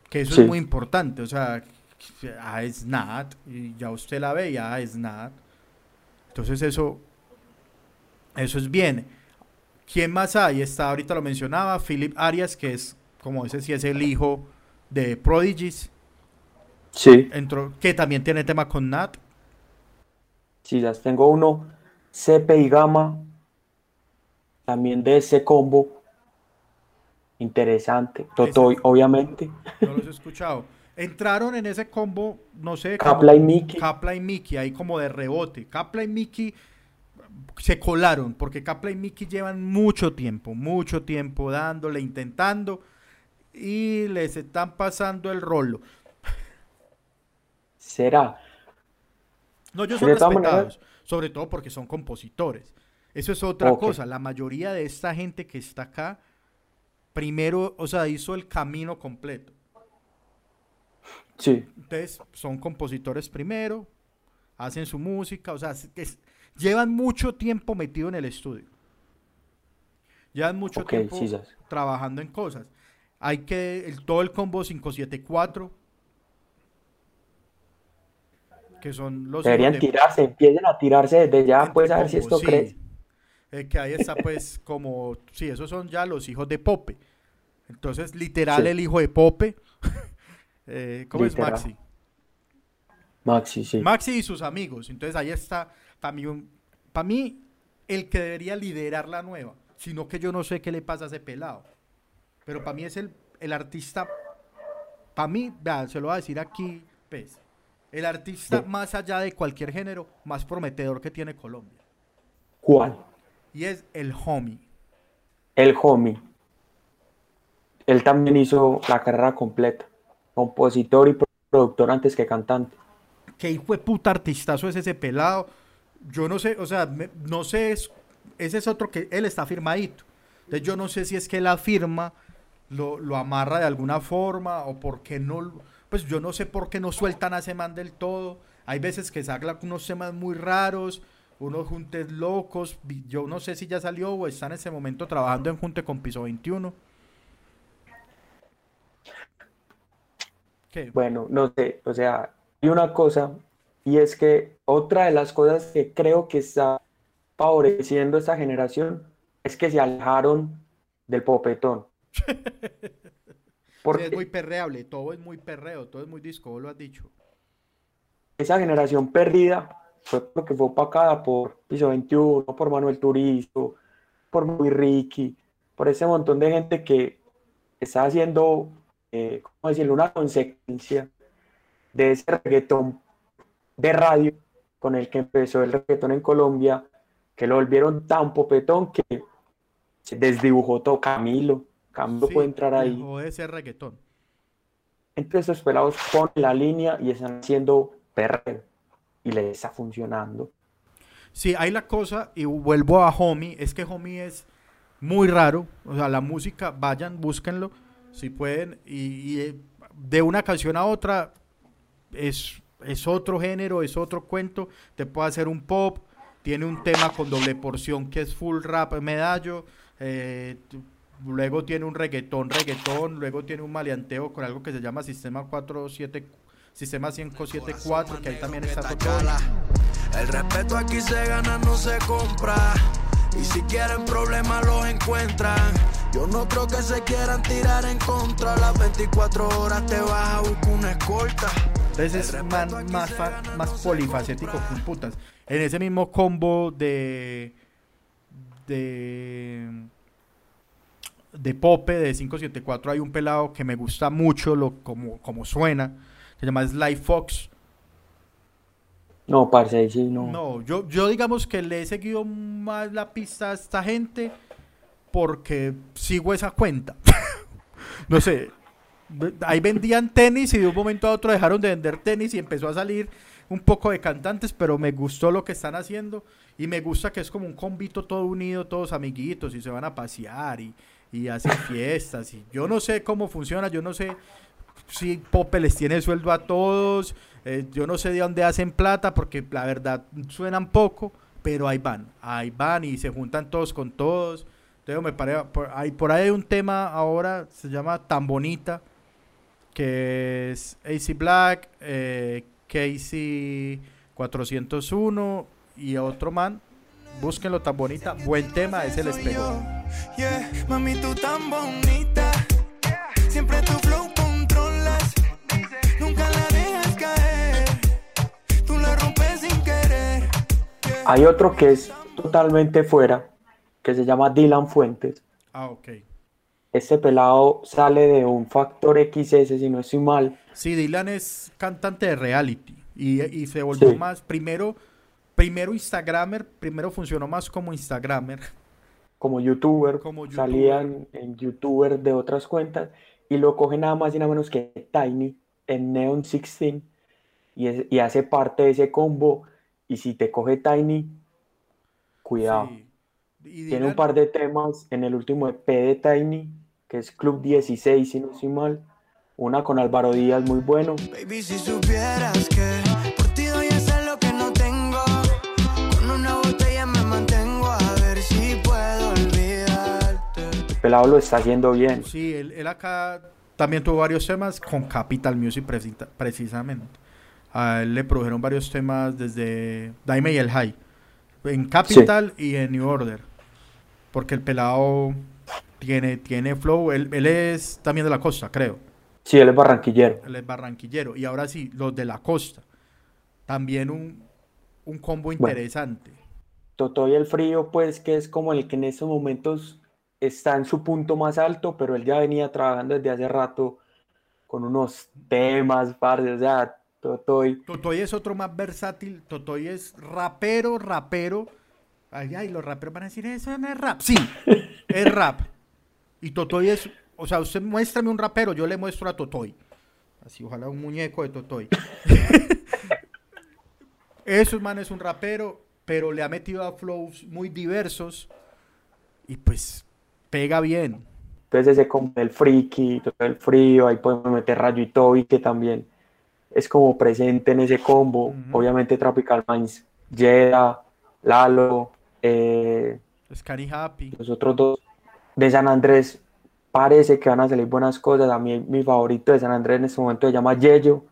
que eso Sí. es muy importante. O sea, ah, es Nat, y ya usted la ve, ya es Nat. Entonces eso, eso es bien. ¿Quién más hay? Está, ahorita lo mencionaba, Philip Arias, que es, como ese sí es el hijo de Prodigies, Sí, entró, que también tiene tema con Nat. sí, ya tengo uno, CP y Gama, también de ese combo. Interesante. Totoy, obviamente. No los he escuchado. Entraron en ese combo, no sé. Capla como- y Mickey. Capla y Mickey, ahí como de rebote. Capla y Mickey se colaron, porque Capla y Mickey llevan mucho tiempo, mucho tiempo dándole, intentando, y les están pasando el rolo. Será. No, ellos son respetados, sobre todo porque son compositores. Eso es otra cosa. La mayoría de esta gente que está acá, primero, o sea, hizo el camino completo. Sí, Entonces, son compositores primero, hacen su música, o sea, es- llevan mucho tiempo metido en el estudio. Llevan mucho tiempo sí, trabajando en cosas. Hay que, el- todo el combo 574, que son los... deberían tirarse, empiecen a tirarse desde ya, pues a ver si esto sí. crece. Eh, que ahí está pues como, sí, esos son ya los hijos de Pope. Entonces, literal, Sí. el hijo de Pope. eh, ¿Cómo Literal. es Maxi? Maxi, sí. Maxi y sus amigos. Entonces ahí está también, para mí, el que debería liderar la nueva. Sino que yo no sé qué le pasa a ese pelado. Pero para mí es el, el artista, para mí, vea, se lo voy a decir aquí, pues, el artista más allá de cualquier género, más prometedor que tiene Colombia. ¿Cuál? Y es el homie. El homie. Él también hizo la carrera completa. Compositor y productor antes que cantante. qué hijo de puta artistazo es ese pelado. Yo no sé, o sea, me- no sé, es- ese es otro que él está firmadito. Entonces yo no sé si es que la firma lo, lo amarra de alguna forma o por qué no, lo- pues yo no sé por qué no sueltan a ese man del todo. Hay veces que sacan unos temas muy raros, unos juntes locos. Yo no sé si ya salió o está en ese momento trabajando en junte con Piso 21. ¿Qué? Bueno, no sé, o sea, hay una cosa, y es que otra de las cosas que creo que está favoreciendo esta generación es que se alejaron del popetón. Porque es muy perreable, todo es muy perreo, todo es muy disco, vos lo has dicho. esa generación perdida fue porque fue opacada por Piso 21, por Manuel Turizo, por Muy Ricky, por ese montón de gente que está haciendo, eh, ¿cómo decirlo?, una consecuencia de ese reggaetón de radio con el que empezó el reggaetón en Colombia, que lo volvieron tan popetón que se desdibujó todo Camilo. Camilo Sí, puede entrar ahí. de ser reggaetón. Entonces estos pelados ponen la línea y están haciendo perreo y les está funcionando. Sí, hay la cosa, y vuelvo a Homie, es que Homie es muy raro, o sea, la música, vayan, búsquenlo, si pueden, y, y, eh, de una canción a otra es, es otro género, es otro cuento, te puede hacer un pop, tiene un tema con doble porción que es full rap medallo. eh, luego tiene un reggaetón, reggaetón. Luego tiene un maleanteo con algo que se llama Sistema 47, Sistema 574, que ahí también está todo. El respeto aquí se gana, no se compra. Y si quieren problemas los encuentran. Yo no creo que se quieran tirar en contra. Las 24 horas te vas a buscar una escolta. Entonces es man- más, fa- más polifacético que putas. En ese mismo combo de. de. De Pope de 574 hay un pelado que me gusta mucho lo, como, como suena. Se llama Sly Fox. No, parce, ahí sí, no. No, yo, yo digamos que le he seguido más la pista a esta gente porque sigo esa cuenta. no sé, ahí vendían tenis y de un momento a otro dejaron de vender tenis y empezó a salir un poco de cantantes, pero me gustó lo que están haciendo y me gusta que es como un convito todo unido, todos amiguitos y se van a pasear y, y hacen fiestas y yo no sé cómo funciona, yo no sé si Pope les tiene sueldo a todos, eh, yo no sé de dónde hacen plata porque la verdad suenan poco, pero ahí van, ahí van y se juntan todos con todos. Entonces me pare- por, ahí, por ahí hay un tema ahora, se llama Tan Bonita, que es AC Black, eh, Casey 401 y otro man. Búsquenlo tan bonita, buen tema, es el espejo. Yeah, mami, tú tan bonita. Siempre tu flow controlas. Nunca la dejas caer. Tú la rompes sin querer. Hay otro que es totalmente fuera, que se llama Dylan Fuentes. Ah, ok. Este pelado sale de un factor XS, si no estoy mal. Sí, Dylan es cantante de reality y, y se volvió Sí. más, primero, primero Instagramer, primero funcionó más como Instagramer. Como youtuber, Como youtuber. salían en youtuber de otras cuentas y lo coge nada más y nada menos que Tiny en Neon 16 y, es- y hace parte de ese combo y si te coge Tiny, cuidado. Sí. Y Tiene un par de temas en el último EP de Tiny, que es Club 16, si no estoy mal. Una con Álvaro Díaz, muy bueno. Baby, si supieras que pelado lo está haciendo bien. Sí, él, él acá también tuvo varios temas con Capital Music precisa- precisamente. A él le produjeron varios temas desde Daime y el High. En Capital y en New Order. Porque el pelado tiene, tiene flow. Él, él es también de la costa, creo. Sí, él es barranquillero. Él es barranquillero. Y ahora sí, los de la costa. También un, un combo interesante. Totoy el Frío, pues, que es como el que en estos momentos está en su punto más alto, pero él ya venía trabajando desde hace rato con unos temas, parce, o sea, Totoy. Totoy es otro más versátil. Totoy es rapero, rapero. Ay, ay, los raperos van a decir, eso no es rap. Sí, es rap. Y Totoy es, o sea, usted muéstrame un rapero, yo le muestro a Totoy. Así, ojalá un muñeco de Totoy. Esos man es un rapero, pero le ha metido a flows muy diversos. Y pues, pega bien. Entonces ese como el friki, todo el frío, ahí podemos meter Rayo y Toby, que también es como presente en ese combo. Obviamente Tropical Minds, Jeda, Lalo, eh, Scanny Happy. los otros dos de San Andrés parece que van a salir buenas cosas. A mí mi favorito de San Andrés en este momento se llama Yello,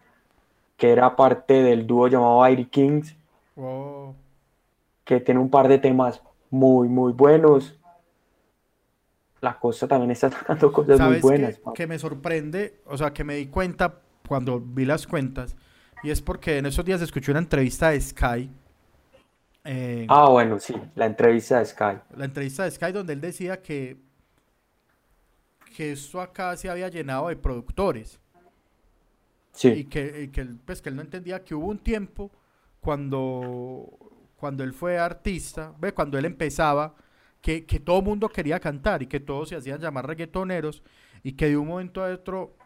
que era parte del dúo llamado Airy Kings, que tiene un par de temas muy, muy buenos. La costa también está sacando cosas muy ¿Sabes buenas. qué? Que me sorprende, o sea, que me di cuenta cuando vi las cuentas, y es porque en esos días escuché una entrevista de Sky, eh, Ah, bueno, sí, la entrevista de Sky. la entrevista de Sky donde él decía que, que esto acá se había llenado de productores, y Sí, que, y que él, pues, que él no entendía que hubo un tiempo cuando, cuando él fue artista, ve, cuando él empezaba, que, que todo mundo quería cantar y que todos se hacían llamar reggaetoneros y que de un momento a otro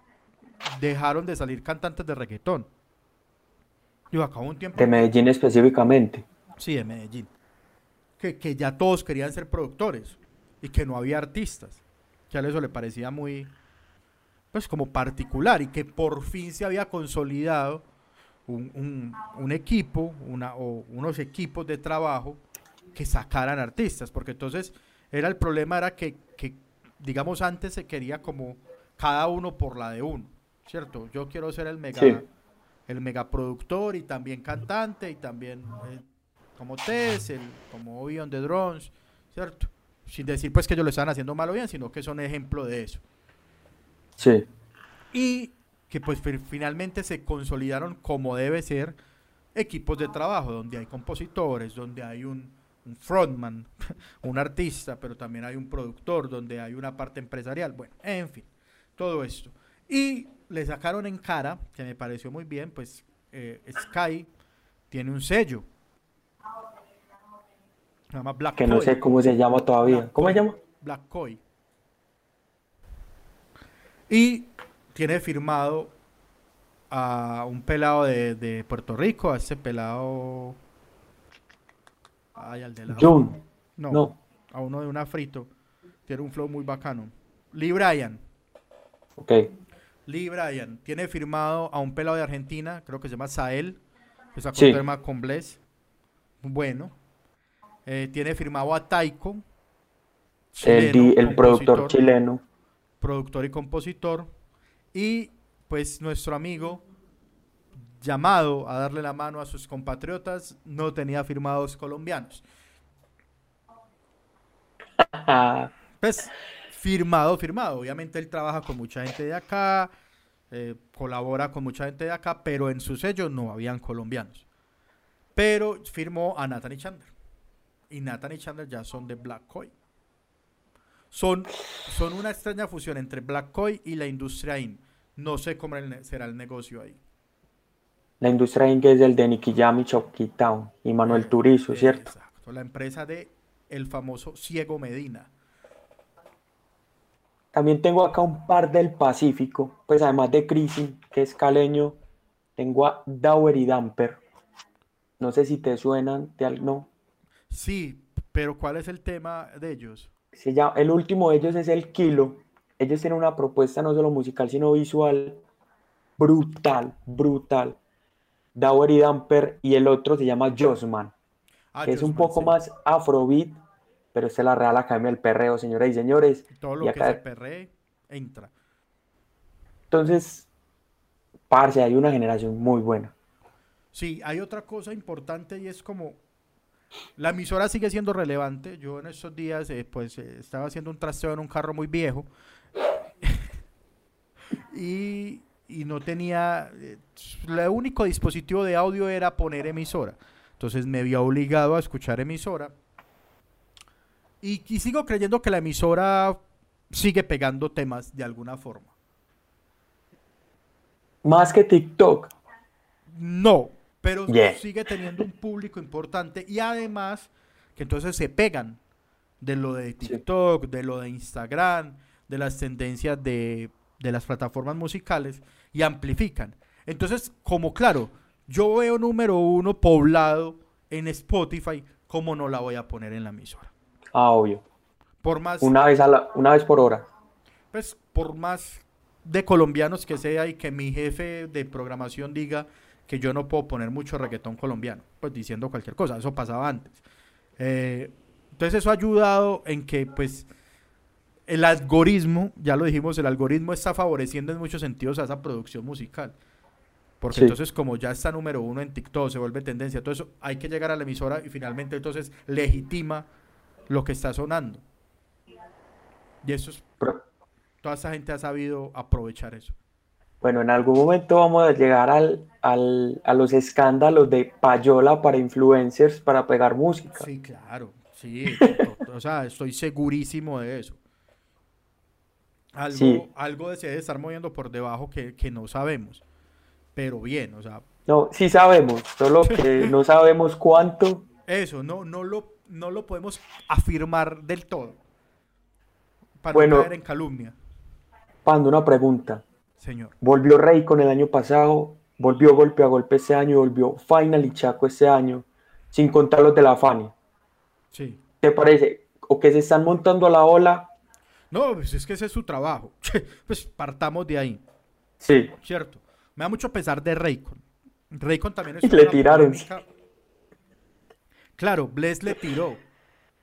dejaron de salir cantantes de reggaetón. Y acá un tiempo, de Medellín específicamente. sí, de Medellín, que, que ya todos querían ser productores y que no había artistas, que a eso le parecía muy, pues como particular y que por fin se había consolidado un, un- un equipo una, o unos equipos de trabajo que sacaran artistas, porque entonces era el problema era que, que, digamos antes se quería como cada uno por la de uno, ¿cierto? Yo quiero ser el mega Sí. el megaproductor y también cantante y también eh, como Tess, el, como Obi on the Drones, ¿cierto? Sin decir pues que ellos lo están haciendo mal o bien, sino que son ejemplo de eso. Sí. Y que pues fi- finalmente se consolidaron como debe ser equipos de trabajo, donde hay compositores, donde hay un, un frontman, un artista, pero también hay un productor, donde hay una parte empresarial, bueno, en fin, todo esto. Y le sacaron en cara, que me pareció muy bien, pues eh, Sky tiene un sello. Se llama Black Que no sé cómo se llama todavía. ¿Cómo se llama? Black Koi. Y tiene firmado a un pelado de, de Puerto Rico, a ese pelado. Ay, al de la. June. No, No. a uno de una frito. Tiene un flow muy bacano. Lee Bryan. Ok. Lee Bryan tiene firmado a un pelado de Argentina, creo que se llama Sael, que sacó Sí. un tema con Bless. Bueno. Eh, tiene firmado a Taiko. El, chileno, el productor chileno. productor y compositor. Y pues nuestro amigo, llamado a darle la mano a sus compatriotas, no tenía firmados colombianos. Pues firmado, firmado. Obviamente él trabaja con mucha gente de acá, eh, colabora con mucha gente de acá, pero en su sello no habían colombianos. Pero firmó a Nathan y Chandler. Y Nathan y Chandler ya son de Black. Son, son una extraña fusión entre Black y la industria IN. No sé cómo será el negocio ahí. La industria inglesa es el de Nicky Jam y Manuel Turizo, Eh, ¿cierto? Exacto. La empresa de el famoso Ciego Medina. También tengo acá un par del Pacífico, pues además de Crisi, que es caleño, tengo a Dower y Damper. No sé si te suenan de no. Sí, pero ¿cuál es el tema de ellos? Se llama- el último de ellos es el Kilo. Ellos tienen una propuesta no solo musical, sino visual brutal, brutal. Dower y Damper y el otro se llama Josman, Ah, que es un poco sí. más afrobeat, pero esta es la Real Academia del Perreo, señoras y señores. Todo Y lo que se perree entra. Entonces, parce, hay una generación muy buena. Sí, hay otra cosa importante y es como la emisora sigue siendo relevante. Yo en estos días eh, pues eh, estaba haciendo un trasteo en un carro muy viejo y, y no tenía, eh, el único dispositivo de audio era poner emisora. Entonces me vi obligado a escuchar emisora y, y sigo creyendo que la emisora sigue pegando temas de alguna forma. Más que TikTok. No, pero Yeah. sigue teniendo un público importante y además que entonces se pegan de lo de TikTok, de lo de Instagram, de las tendencias de, de las plataformas musicales y amplifican. Entonces, como claro, yo veo número uno poblado en Spotify, ¿cómo no la voy a poner en la emisora? Ah, obvio. Por más, Una vez, a la, una vez por hora. pues, por más de colombianos que sea y que mi jefe de programación diga que yo no puedo poner mucho reggaetón colombiano, pues diciendo cualquier cosa, eso pasaba antes. Eh, entonces eso ha ayudado en que pues el algoritmo, ya lo dijimos, el algoritmo está favoreciendo en muchos sentidos a esa producción musical. Porque Sí. entonces como ya está número uno en TikTok, se vuelve tendencia, todo eso, hay que llegar a la emisora y finalmente entonces legitima lo que está sonando. Y eso es, toda esa gente ha sabido aprovechar eso. Bueno, en algún momento vamos a llegar al, al- a los escándalos de payola para influencers para pegar música. Sí, claro, sí, o sea, estoy segurísimo de eso. Algo, Sí. algo de se debe estar moviendo por debajo que, que no sabemos, pero bien, o sea, No, sí sabemos, solo que no sabemos cuánto. eso, no, no, lo, no lo podemos afirmar del todo, para Bueno. no caer en calumnia, Pando, una pregunta. señor. Volvió Rey con el año pasado, volvió golpe a golpe este año, volvió Final y Chaco este año, sin contar los de la Fania. Sí. ¿Te parece? O que se están montando a la ola. No, pues es que ese es su trabajo. pues partamos de ahí. Sí, ¿cierto? Me da mucho pesar de Raycon. Raycon también es Y le tiraron. polémica Claro, Bless le tiró.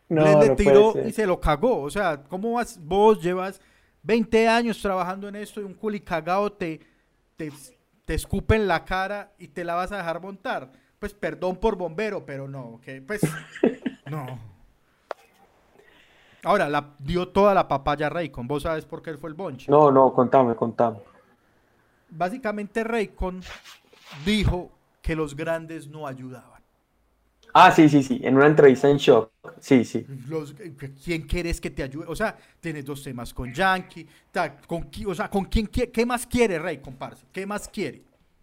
No, Bless le no tiró y se lo cagó. O sea, ¿cómo vas? Vos llevas 20 años trabajando en esto y un culicagao te, te, te escupe en la cara y te la vas a dejar montar. Pues perdón por bombero, pero no, que pues no. Ahora, la, dio toda la papaya a Raycon. ¿Vos sabes por qué él fue el bonche? No, no, contame, contame. Básicamente Raycon dijo que los grandes no ayudaban. Ah, sí, sí, sí, en una entrevista en Shock. Sí, sí. Los, ¿Quién quieres que te ayude? O sea, tienes dos temas con Yankee. con, o sea, ¿con quién qui- ¿qué más quiere Rey, comparse? ¿Qué más quiere?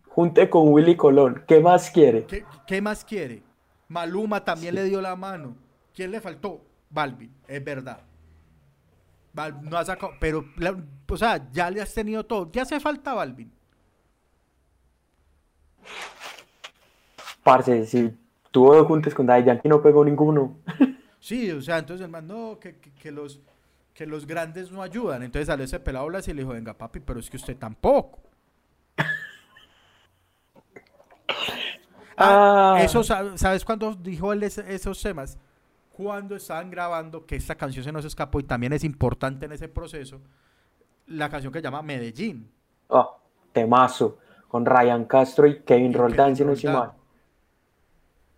Junte con Willy Colón. ¿Qué más quiere? ¿Qué, qué más quiere? Maluma también le dio la mano. ¿Quién le faltó? Balvin, es verdad. Val- no ha sacado, pero, la- o sea, ya le has tenido todo. Ya hace falta Balvin. Parce, si tuvo dos juntes con Daddy Yankee no pegó ninguno. Sí, o sea, entonces el man, no, que, que- que los, que los grandes no ayudan. Entonces salió ese pelado y le dijo, venga papi, pero es que usted tampoco. Ah, Ah. eso, sa- ¿sabes cuándo dijo él esos temas? Cuando estaban grabando, que esta canción se nos escapó y también es importante en ese proceso, la canción que se llama Medellín. Ah, temazo. Con Ryan Castro y Kevin Y Roldán, si no.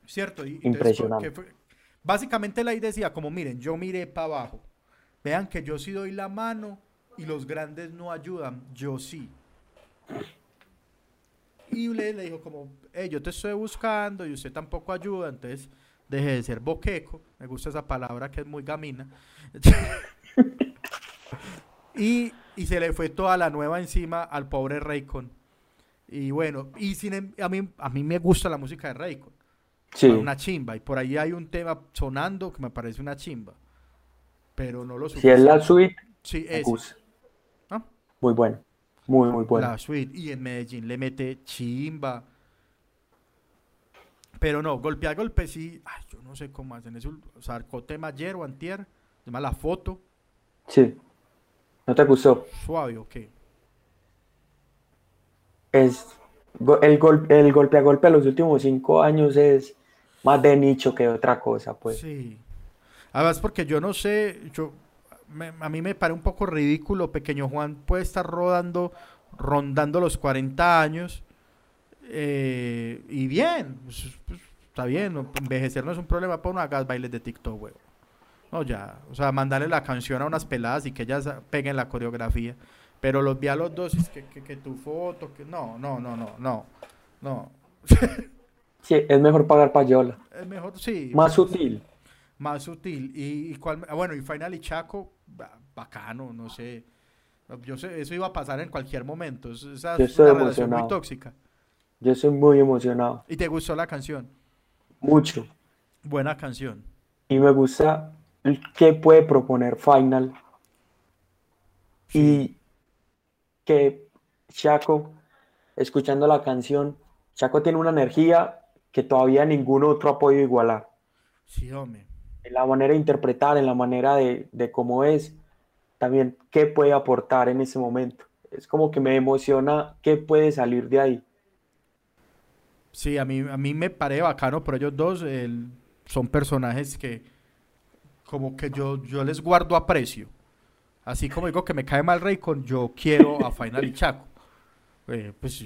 ¿Cierto? Y, entonces, Impresionante. ¿qué fue? Básicamente la idea decía, como miren, yo miré para abajo. Vean que yo sí doy la mano y los grandes no ayudan, yo sí. Y le, le dijo como, "Hey, yo te estoy buscando y usted tampoco ayuda, entonces deje de ser boqueco. Me gusta esa palabra que es muy gamina. y, y se le fue toda la nueva encima al pobre Raycon. Y bueno, y sin, em- a, mí, a mí me gusta la música de Raycon. Sí. Una chimba. Y por ahí hay un tema sonando que me parece una chimba. Pero no lo Si es la suite, Sí. ¿Ah? Muy bueno. Muy, muy bueno. La suite. Y en Medellín le mete chimba. Pero no, golpe a golpe sí. Ay, yo no sé cómo hacen eso. Sacó tema ayer o antier. Llama La Foto. Sí. ¿No te gustó? Suave o qué. Es el, gol, el golpe a golpe de los últimos cinco años es más de nicho que otra cosa, pues. Sí. Además, porque yo no sé, yo me- a mí me parece un poco ridículo. Pequeño Juan puede estar rodando, rondando los 40 años. Eh, y bien, pues, pues, está bien. no- envejecer no es un problema. Pon no hagas bailes de TikTok, huevo. No, ya. O sea, mandarle la canción a unas peladas y que ellas peguen la coreografía. Pero los vi a los dos es que, que, que tu foto, que no, no, no, no, no. No. Sí, es mejor pagar payola. Es mejor, sí. Más sutil. más sutil. Y, y cuál- ah, bueno, y Final y Chaco, ba- bacano, no sé. Yo sé, eso iba a pasar en cualquier momento. es- Esa es una relación muy tóxica. Yo soy muy emocionado. ¿Y te gustó la canción? Mucho. Buena canción. Y me gusta el qué puede proponer Final. Y que Chaco, escuchando la canción, Chaco tiene una energía que todavía ningún otro ha podido igualar. Sí, hombre. En la manera de interpretar, en la manera de, de cómo es, también qué puede aportar en ese momento. Es como que me emociona qué puede salir de ahí. Sí, a mí, a mí me parece bacano, pero ellos dos el- son personajes que como que yo, yo les guardo aprecio. Así como digo que me cae mal Raycon, yo quiero a Final y Chaco. Eh, pues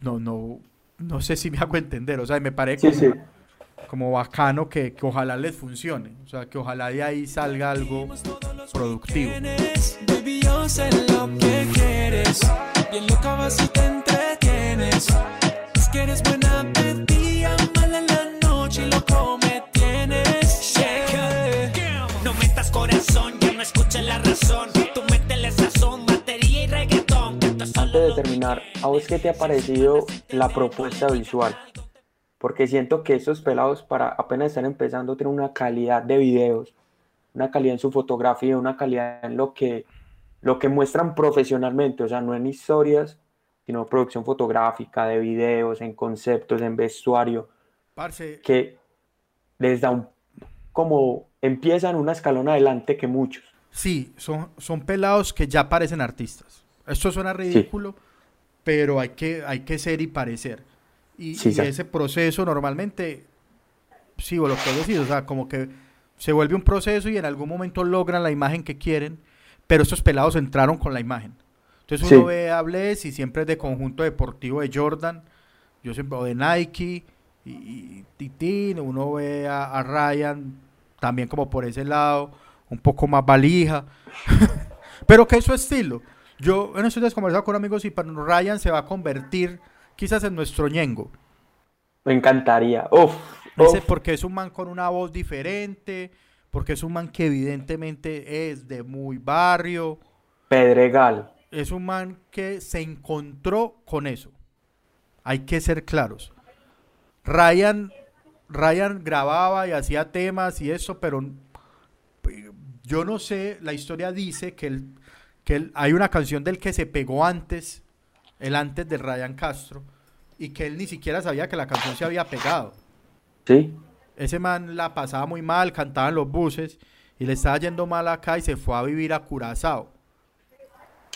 no, no, no sé si me hago entender. O sea, me parece Sí, como, sí. como bacano que, que ojalá les funcione. O sea, que ojalá de ahí salga algo productivo. Baby, yo sé lo que quieres. Bien loca vas y te entretienes. Es que eres buena, perdida, mala en la noche y loco me tienes. Yeah. No metas corazón, ya no escuches la razón. Tú métele sazón, batería y reggaetón. Antes de terminar, ¿a vos qué te ha parecido la propuesta visual? Porque siento que esos pelados para apenas estar empezando tienen una calidad de videos, una calidad en su fotografía, una calidad en lo que, lo que muestran profesionalmente, o sea, no en historias, sino producción fotográfica, de videos, en conceptos, en vestuario, Parce, que les da un, como empiezan una escalón adelante que muchos. Sí, son, son pelados que ya parecen artistas. Esto suena ridículo, pero hay que, hay que ser y parecer. Y, Sí, y sí. ese proceso normalmente sí, o lo que decís, o sea, como que se vuelve un proceso y en algún momento logran la imagen que quieren, pero estos pelados entraron con la imagen. Entonces uno Sí. ve a Bless y siempre es de conjunto deportivo de Jordan, yo siempre o de Nike y, y Titín, uno ve a, a Ryan también como por ese lado, un poco más valija, pero que es su estilo. Yo en estos días conversado con amigos y para Ryan se va a convertir quizás en nuestro ñengo. Me encantaría. Uf, uf. porque es un man con una voz diferente, porque es un man que evidentemente es de muy barrio, Pedregal. Es un man que se encontró con eso. Hay que ser claros. Ryan, Ryan grababa y hacía temas y eso, pero yo no sé, la historia dice que, él, que él- hay una canción del que se pegó antes, el antes de Ryan Castro, y que él ni siquiera sabía que la canción se había pegado. ¿Sí? Ese man la pasaba muy mal, cantaba en los buses y le estaba yendo mal acá y se fue a vivir a Curazao.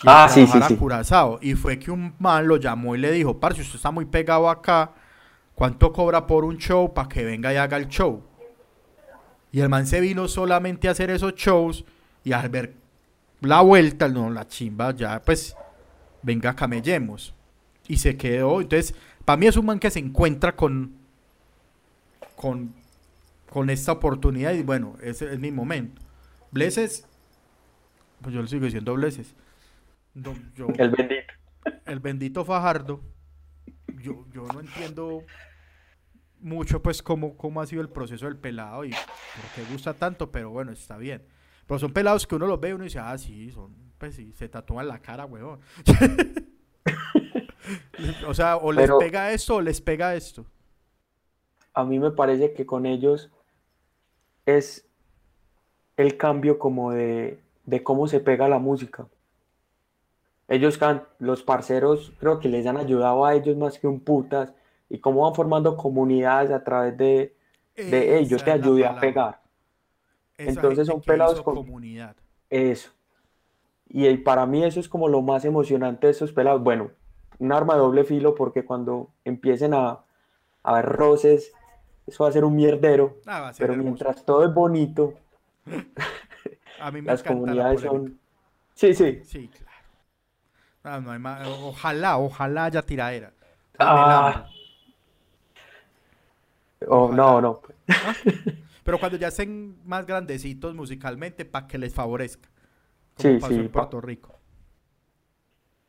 Ah, sí, sí, sí. Curazao. Y fue que un man lo llamó y le dijo, parce, usted está muy pegado acá, ¿cuánto cobra por un show para que venga y haga el show? Y el man se vino solamente a hacer esos shows y al ver la vuelta, no, la chimba, ya pues, venga, camellemos. Y se quedó, entonces, para mí es un man que se encuentra con, con, con esta oportunidad y bueno, ese es mi momento. Bleses, pues yo le sigo diciendo Bleses. No, yo, El bendito. el bendito Fajardo, yo, yo no entiendo mucho pues cómo, cómo ha sido el proceso del pelado y por qué gusta tanto, pero bueno, está bien. Pero son pelados que uno los ve y uno dice, ah, sí, son, pues sí, se tatúan la cara, huevón. o sea, o les Pero- pega esto o les pega esto. A mí me parece que con ellos es el cambio como de, de cómo se pega la música. Ellos can, los parceros creo que les han ayudado a ellos más que un putas y cómo van formando comunidades a través de, de "Ey, yo Esa te ayudé a pegar. Esa Entonces son pelados con- comunidad. Eso. Y para mí eso es como lo más emocionante de esos pelados. Bueno, un arma de doble filo porque cuando empiecen a, a haber roces, eso va a ser un mierdero. Ah, ser Pero hermoso. mientras todo es bonito, A mí me las la comunidades son... Sí, sí. Sí, claro. Ah, no hay más- Ojalá, ojalá haya tiradera. Ah. Oh, no, no. Pero cuando ya estén más grandecitos musicalmente, para que les favorezca. Sí, Como pasó sí, en Puerto Rico.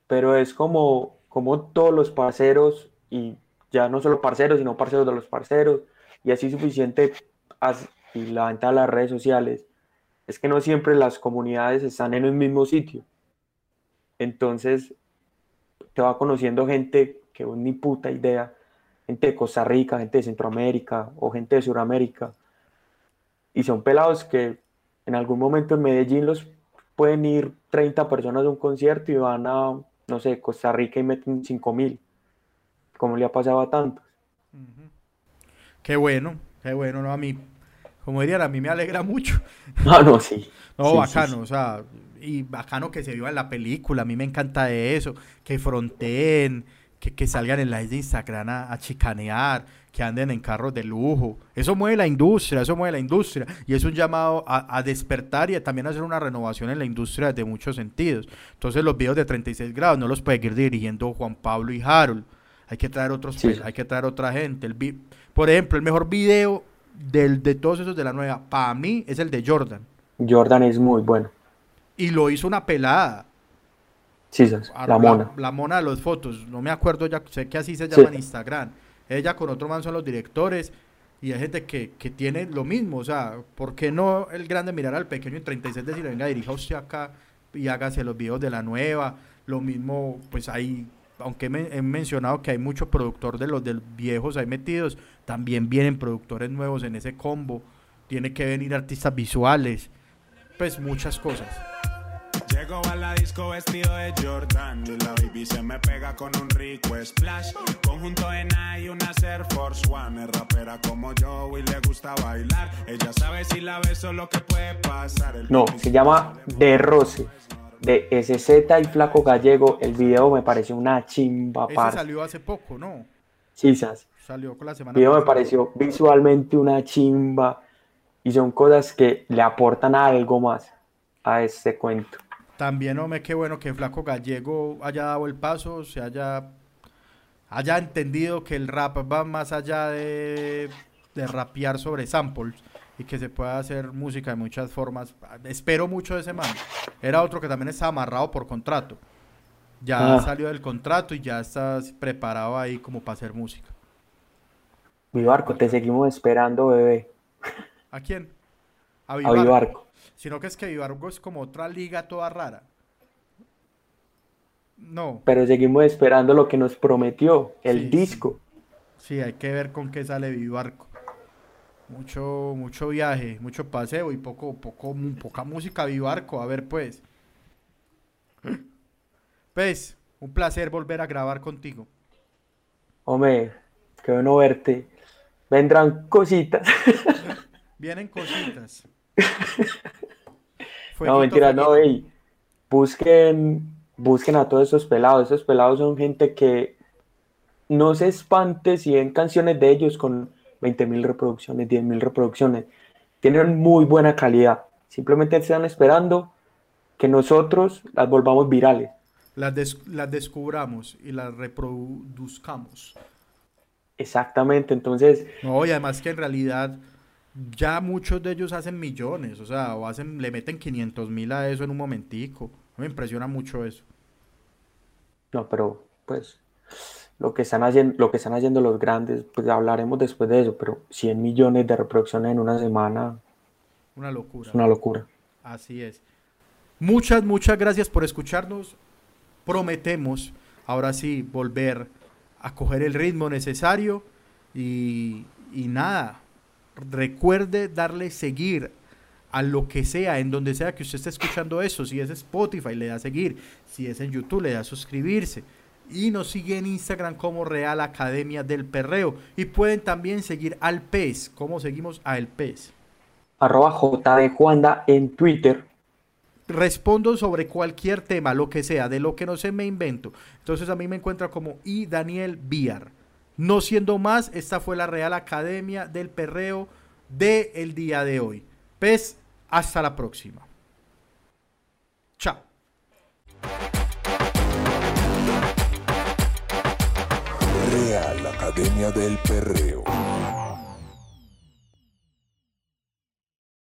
Pero es como, como todos los parceros, y ya no solo parceros, sino parceros de los parceros, y así suficiente, y la venta de las redes sociales, es que no siempre las comunidades están en el mismo sitio. Entonces, te va conociendo gente que vos ni puta idea, gente de Costa Rica, gente de Centroamérica o gente de Sudamérica. Y son pelados que en algún momento en Medellín los pueden ir 30 personas a un concierto y van a, no sé, Costa Rica y meten 5 mil, como le ha pasado a tantos. Qué bueno, qué bueno, ¿no? A mí, como dirían, a mí me alegra mucho. Ah, no, sí. No, Sí, sí, bacano, sí. o sea, y bacano que se viva en la película, a mí me encanta de eso, que fronteen, que, que salgan en live de Instagram a, a chicanear, que anden en carros de lujo. Eso mueve la industria, eso mueve la industria. Y es un llamado a, a despertar y a también hacer una renovación en la industria de muchos sentidos. Entonces los videos de 36 grados no los puede ir dirigiendo Juan Pablo y Harold. Hay que traer otros, Sí. hay que traer otra gente. El Por ejemplo, el mejor video del, de todos esos de la nueva, para mí, es el de Jordan. Jordan es muy bueno. Y lo hizo una pelada. Sí, Sas, a- la mona. La, mona de los fotos. No me acuerdo ya, sé que así se Sí. llama en Instagram. Ella con otro man son los directores. Y hay gente que, que tiene lo mismo. O sea, ¿por qué no el grande mirar al pequeño en 36 decir, venga, dirija usted acá y hágase los videos de la nueva? Lo mismo, pues hay, aunque me, he mencionado que hay mucho productor de los del viejos ahí metidos, también vienen productores nuevos en ese combo. Tiene que venir artistas visuales. Pues muchas cosas. Llego a la disco vestido de Jordan y la baby se me pega con un rico splash. Conjunto en y una Air Force One. Es rapera como yo y le gusta bailar. Ella sabe si la beso lo que puede pasar. El No, se llama De Roce, de SZ y Flaco Gallego. El video me pareció una chimba, Ese parce. salió hace poco, ¿no? Sí, Sas. Salió con la semana. Video me pareció visualmente una chimba y son cosas que le aportan algo más a este cuento. También, hombre, qué bueno que Flaco Gallego haya dado el paso, se haya, haya entendido que el rap va más allá de, de rapear sobre samples y que se pueda hacer música de muchas formas. Espero mucho de ese man. Era otro que también estaba amarrado por contrato. Ya Ah. salió del contrato y ya está preparado ahí como para hacer música. Vivarco, te seguimos esperando, bebé. ¿A quién? A A Vivarco. Vivarco. Sino que es que Vivarco es como otra liga toda rara. No. Pero seguimos esperando lo que nos prometió, el Sí, disco. Sí, hay que ver con qué sale Vivarco. Mucho, mucho viaje, mucho paseo y poco, poco, poca música Vivarco. A ver, pues. Pues, un placer volver a grabar contigo. Hombre, qué bueno verte. Vendrán cositas. Vienen cositas. No, mentira, no, ey. Busquen, busquen a todos esos pelados. Esos pelados son gente que no se espante si ven canciones de ellos con 20.000 reproducciones, 10.000 reproducciones. Tienen muy buena calidad. Simplemente están esperando que nosotros las volvamos virales. Las, des- las descubramos y las reproduzcamos. Exactamente, entonces, No, y además que en realidad ya muchos de ellos hacen millones, o sea, o hacen, le meten 500 mil a eso en un momentico. Me impresiona mucho eso. no, pero pues lo que están haciendo, lo que están haciendo los grandes, pues hablaremos después de eso, pero 100 millones de reproducciones en una semana Una locura. es una locura. Así es. Muchas, muchas gracias por escucharnos. Prometemos ahora sí volver a coger el ritmo necesario y, nada. Recuerde darle seguir a lo que sea, en donde sea que usted esté escuchando eso. Si es Spotify, le da seguir. Si es en YouTube, le da suscribirse. Y nos sigue en Instagram como Real Academia del Perreo. Y pueden también seguir al PES. ¿Cómo seguimos a El PES? Arroba JD Juanda en Twitter. Respondo sobre cualquier tema, lo que sea, de lo que no sé me invento. Entonces a mí me encuentra como y Daniel Biar. No siendo más, esta fue la Real Academia del Perreo del el día de hoy. Pues hasta la próxima. Chao. Real Academia del Perreo.